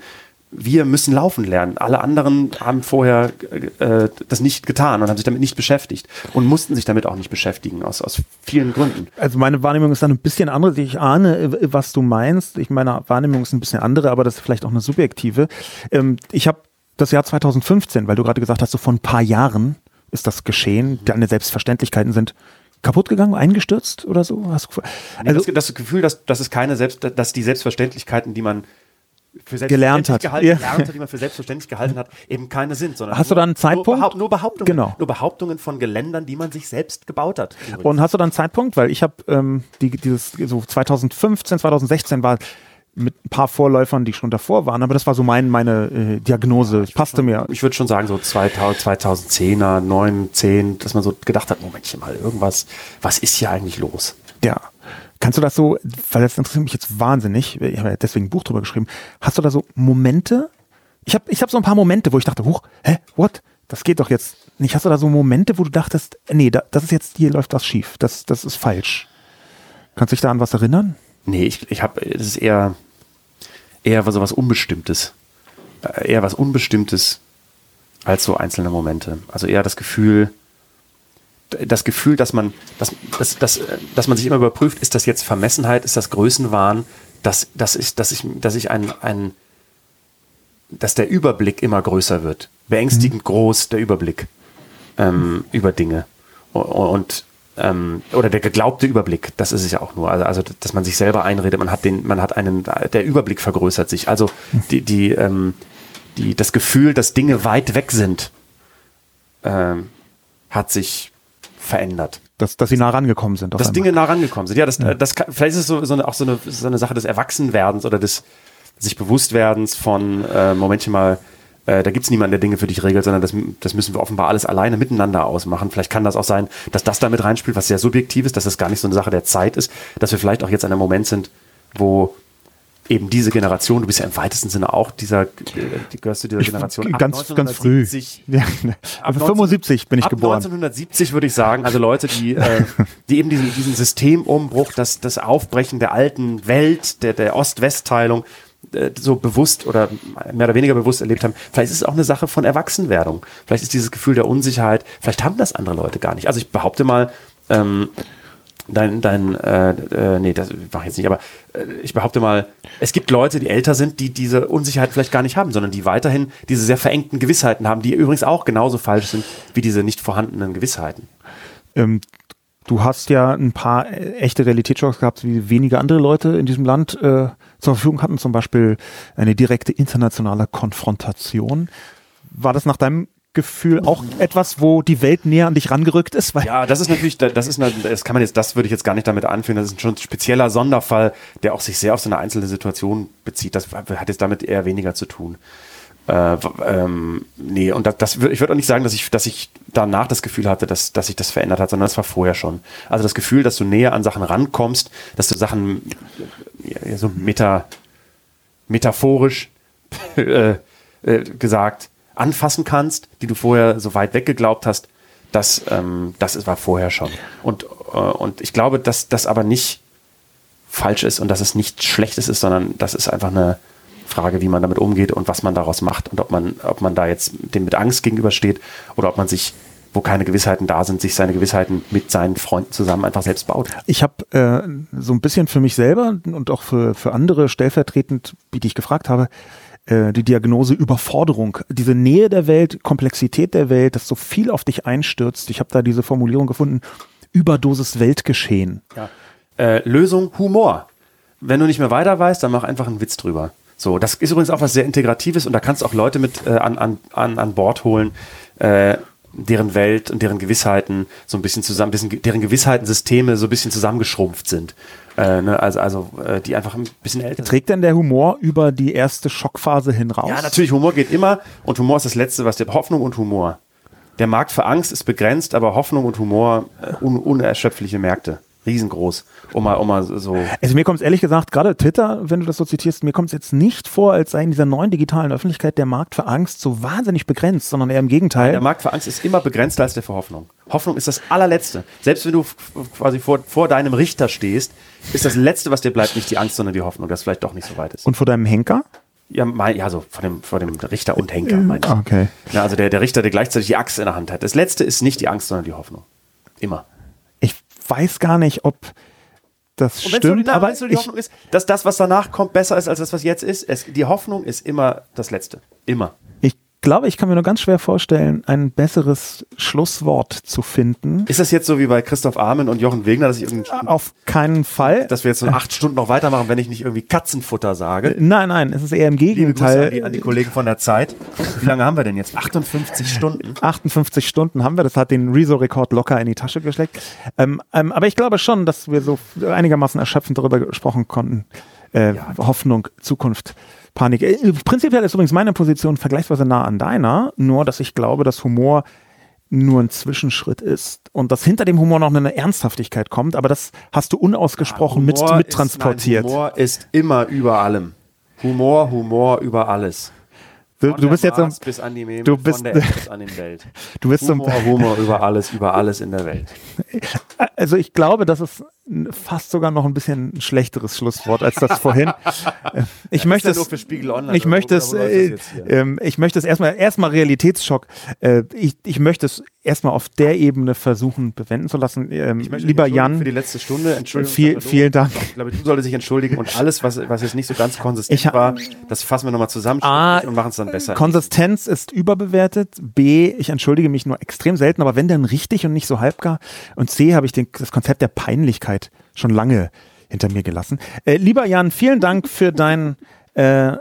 wir müssen laufen lernen. Alle anderen haben vorher äh, das nicht getan und haben sich damit nicht beschäftigt und mussten sich damit auch nicht beschäftigen, aus, aus vielen Gründen. Also meine Wahrnehmung ist dann ein bisschen andere. Ich ahne, äh, was du meinst. Ich meine Wahrnehmung ist ein bisschen andere, aber das ist vielleicht auch eine subjektive. Ähm, ich habe das Jahr 2015, weil du gerade gesagt hast, so vor ein paar Jahren ist das geschehen. Deine Selbstverständlichkeiten sind kaputt gegangen, eingestürzt oder so. Hast du, Also, also das, das Gefühl, dass, dass es keine Selbst, dass die Selbstverständlichkeiten, die man für Gelernt hat. Gehalten, Ja. gelernt hat, die man für selbstverständlich gehalten hat, eben keine sind. Sondern Hast du da einen Zeitpunkt? Nur, Behaupt, nur Behauptungen. Genau. Nur Behauptungen von Geländern, die man sich selbst gebaut hat. übrigens. Und hast du dann einen Zeitpunkt? Weil ich habe ähm, die, dieses so 2015, 2016 war mit ein paar Vorläufern, die schon davor waren, aber das war so mein, meine äh, Diagnose. Passte mir. ich würde schon sagen, so 2000, 2010er, 9, 10, dass man so gedacht hat, Momentchen mal, irgendwas, was ist hier eigentlich los? Ja. Kannst du das so, weil das interessiert mich jetzt wahnsinnig, ich habe ja deswegen ein Buch drüber geschrieben, hast du da so Momente? Ich habe ich hab so ein paar Momente, wo ich dachte, huch, hä, what? Das geht doch jetzt nicht. Hast du da so Momente, wo du dachtest, nee, da, das ist jetzt, hier läuft was schief, das, das ist falsch. Kannst du dich da an was erinnern? Nee, ich, ich habe, es ist eher, eher so was Unbestimmtes. Äh, Eher was Unbestimmtes als so einzelne Momente. Also eher das Gefühl, das Gefühl, dass man, dass, dass, dass, äh, dass man sich immer überprüft, ist das jetzt Vermessenheit, ist das Größenwahn, dass, dass ich, dass ich, dass ich ein, ein, dass der Überblick immer größer wird. Beängstigend groß der Überblick ähm, über Dinge. Und ähm, oder der geglaubte Überblick, das ist es ja auch nur. Also, also dass man sich selber einredet, man hat den, man hat einen, der Überblick vergrößert sich. Also die, die, ähm, die, das Gefühl, dass Dinge weit weg sind, ähm, hat sich verändert. Dass, dass sie nah rangekommen sind. Dass einmal. Dinge nah rangekommen sind. Ja, das, äh, das kann, vielleicht ist es so, so eine, auch so eine, so eine Sache des Erwachsenwerdens oder des, sich Bewusstwerdens von, äh, Momentchen mal, äh, da gibt es niemanden, der Dinge für dich regelt, sondern das, das müssen wir offenbar alles alleine miteinander ausmachen. Vielleicht kann das auch sein, dass das damit reinspielt, was sehr subjektiv ist, dass das gar nicht so eine Sache der Zeit ist, dass wir vielleicht auch jetzt an einem Moment sind, wo eben diese Generation, du bist ja im weitesten Sinne auch dieser, äh, die gehörst zu dieser Generation. Ich, ganz, ganz früh. Ja, ab 75 bin ich ab geboren. 1970 würde ich sagen, also Leute, die, äh, die eben diesen, diesen Systemumbruch, das, das Aufbrechen der alten Welt, der, der Ost-West-Teilung, so bewusst oder mehr oder weniger bewusst erlebt haben. Vielleicht ist es auch eine Sache von Erwachsenwerdung. Vielleicht ist dieses Gefühl der Unsicherheit, vielleicht haben das andere Leute gar nicht. Also ich behaupte mal, ähm, dein, dein, äh, äh, nee, das mache ich jetzt nicht, aber äh, ich behaupte mal, es gibt Leute, die älter sind, die diese Unsicherheit vielleicht gar nicht haben, sondern die weiterhin diese sehr verengten Gewissheiten haben, die übrigens auch genauso falsch sind wie diese nicht vorhandenen Gewissheiten. Ähm, du hast ja ein paar äh, echte Realitätsschocks gehabt, wie wenige andere Leute in diesem Land äh, zur Verfügung hatten, zum Beispiel eine direkte internationale Konfrontation. War das nach deinem Gefühl auch etwas, wo die Welt näher an dich rangerückt ist? ja, das ist natürlich, das ist, das kann man jetzt, das würde ich jetzt gar nicht damit anführen. Das ist schon ein spezieller Sonderfall, der auch sich sehr auf so eine einzelne Situation bezieht. Das hat jetzt damit eher weniger zu tun. Äh, ähm, nee, und das, das ich würde auch nicht sagen, dass ich, dass ich danach das Gefühl hatte, dass, dass sich das verändert hat, sondern das war vorher schon. Also das Gefühl, dass du näher an Sachen rankommst, dass du Sachen ja, so meta, metaphorisch äh, äh, gesagt anfassen kannst, die du vorher so weit weg geglaubt hast, das, ähm, das war vorher schon. Und, äh, und ich glaube, dass das aber nicht falsch ist und dass es nichts Schlechtes ist, sondern das ist einfach eine Frage, wie man damit umgeht und was man daraus macht und ob man, ob man da jetzt dem mit Angst gegenübersteht oder ob man sich wo keine Gewissheiten da sind, sich seine Gewissheiten mit seinen Freunden zusammen einfach selbst baut. Ich habe äh, so ein bisschen für mich selber und auch für, für andere stellvertretend, wie die ich gefragt habe, äh, die Diagnose Überforderung, diese Nähe der Welt, Komplexität der Welt, dass so viel auf dich einstürzt. Ich habe da diese Formulierung gefunden, Überdosis Weltgeschehen. Ja. Äh, Lösung Humor. Wenn du nicht mehr weiter weißt, dann mach einfach einen Witz drüber. So, das ist übrigens auch was sehr Integratives und da kannst du auch Leute mit äh, an, an, an, an Bord holen, äh, deren Welt und deren Gewissheiten so ein bisschen zusammen, bisschen, deren Gewissheitensysteme so ein bisschen zusammengeschrumpft sind. Äh, ne, also, also äh, die einfach ein bisschen älter Trägt denn der Humor über die erste Schockphase hin raus? Ja, natürlich, Humor geht immer und Humor ist das Letzte, was der Hoffnung und Humor. Der Markt für Angst ist begrenzt, aber Hoffnung und Humor äh, un unerschöpfliche Märkte riesengroß, um mal, um mal so. Also mir kommt es ehrlich gesagt, gerade Twitter, wenn du das so zitierst, mir kommt es jetzt nicht vor, als sei in dieser neuen digitalen Öffentlichkeit der Markt für Angst so wahnsinnig begrenzt, sondern eher im Gegenteil. Der Markt für Angst ist immer begrenzter als der für Hoffnung. Hoffnung ist das allerletzte. Selbst wenn du quasi vor, vor deinem Richter stehst, ist das Letzte, was dir bleibt, nicht die Angst, sondern die Hoffnung, dass es vielleicht doch nicht so weit ist. Und vor deinem Henker? Ja, mein, ja, so vor dem, vor dem Richter und Henker, meine ich. Okay. Ja, also der, der Richter, der gleichzeitig die Axt in der Hand hat. Das Letzte ist nicht die Angst, sondern die Hoffnung. Immer. Ich weiß gar nicht, ob das und stimmt. aber weißt du, die Hoffnung ist, dass das, was danach kommt, besser ist als das, was jetzt ist. Es, die Hoffnung ist immer das Letzte. Immer glaube, ich kann mir nur ganz schwer vorstellen, ein besseres Schlusswort zu finden. Ist das jetzt so wie bei Christoph Armen und Jochen Wegner, dass ich irgendwie. Auf keinen Fall. Dass wir jetzt so acht Stunden noch weitermachen, wenn ich nicht irgendwie Katzenfutter sage. Nein, nein, es ist eher im Gegenteil. An die, an die, Kollegen von der Zeit. Wie lange haben wir denn jetzt? 58 Stunden? 58 Stunden haben wir. Das hat den Rezo-Rekord locker in die Tasche gesteckt. Ähm, ähm, aber ich glaube schon, dass wir so einigermaßen erschöpfend darüber gesprochen konnten. Äh, ja. Hoffnung, Zukunft. Panik. Äh, prinzipiell ist übrigens meine Position vergleichsweise nah an deiner, nur dass ich glaube, dass Humor nur ein Zwischenschritt ist und dass hinter dem Humor noch eine Ernsthaftigkeit kommt, aber das hast du unausgesprochen ja, mit, mit transportiert. Humor ist immer über allem. Humor, Humor über alles. Du, du bist jetzt so, bis an die Meme, du bist, an den Welt. Du bist Humor, so, Humor über alles, über alles in der Welt. Also ich glaube, das ist fast sogar noch ein bisschen ein schlechteres Schlusswort als das vorhin. Ich möchte es, ich möchte es, äh, äh, ich möchte es erstmal, erstmal Realitätsschock. Äh, ich, ich möchte es erstmal auf der Ebene versuchen bewenden zu lassen. Ähm, lieber Jan. Für die letzte Stunde, Entschuldigung. Viel, vielen Dank. Ich glaube, du solltest dich entschuldigen und alles, was, was jetzt nicht so ganz konsistent ich, war, das fassen wir nochmal zusammen A, und machen es dann besser. Konsistenz ist überbewertet. B, ich entschuldige mich nur extrem selten, aber wenn dann richtig und nicht so halbgar. Und C, habe ich den, das Konzept der Peinlichkeit schon lange hinter mir gelassen. Äh, lieber Jan, vielen Dank für dein äh,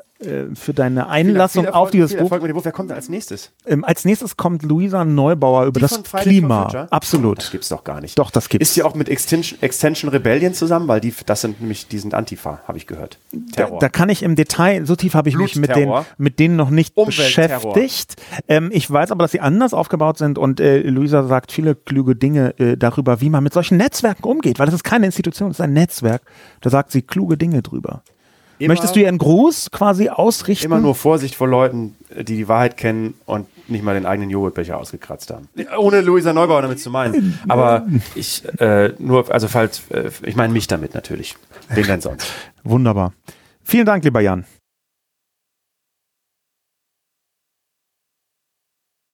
für deine Einlassung Viel Erfolg- auf dieses Buch. Erfolg. Wer kommt denn als nächstes? Ähm, als nächstes kommt Luisa Neubauer über Die das Klima. Future? Das Absolut. gibt's doch gar nicht. Doch, das gibt's. Ist sie auch mit Extension, Extension Rebellion zusammen? Weil die, das sind nämlich, die sind Antifa, habe ich gehört. Da, da kann ich im Detail, so tief habe ich mich mit, den, Blutterror. mit denen noch nicht beschäftigt. Ähm, ich weiß aber, dass sie anders aufgebaut sind und äh, Luisa sagt viele kluge Dinge äh, darüber, wie man mit solchen Netzwerken umgeht, weil das ist keine Institution, das ist ein Netzwerk. Da sagt sie kluge Dinge drüber. Immer- Möchtest du ihr einen Gruß quasi ausrichten? Immer nur Vorsicht vor Leuten, die die Wahrheit kennen und nicht mal den eigenen Joghurtbecher ausgekratzt haben. Ohne Luisa Neubauer damit zu meinen. Aber ich, äh, nur, also falls, äh, ich meine mich damit natürlich. Wen denn sonst? Wunderbar. Vielen Dank, lieber Jan.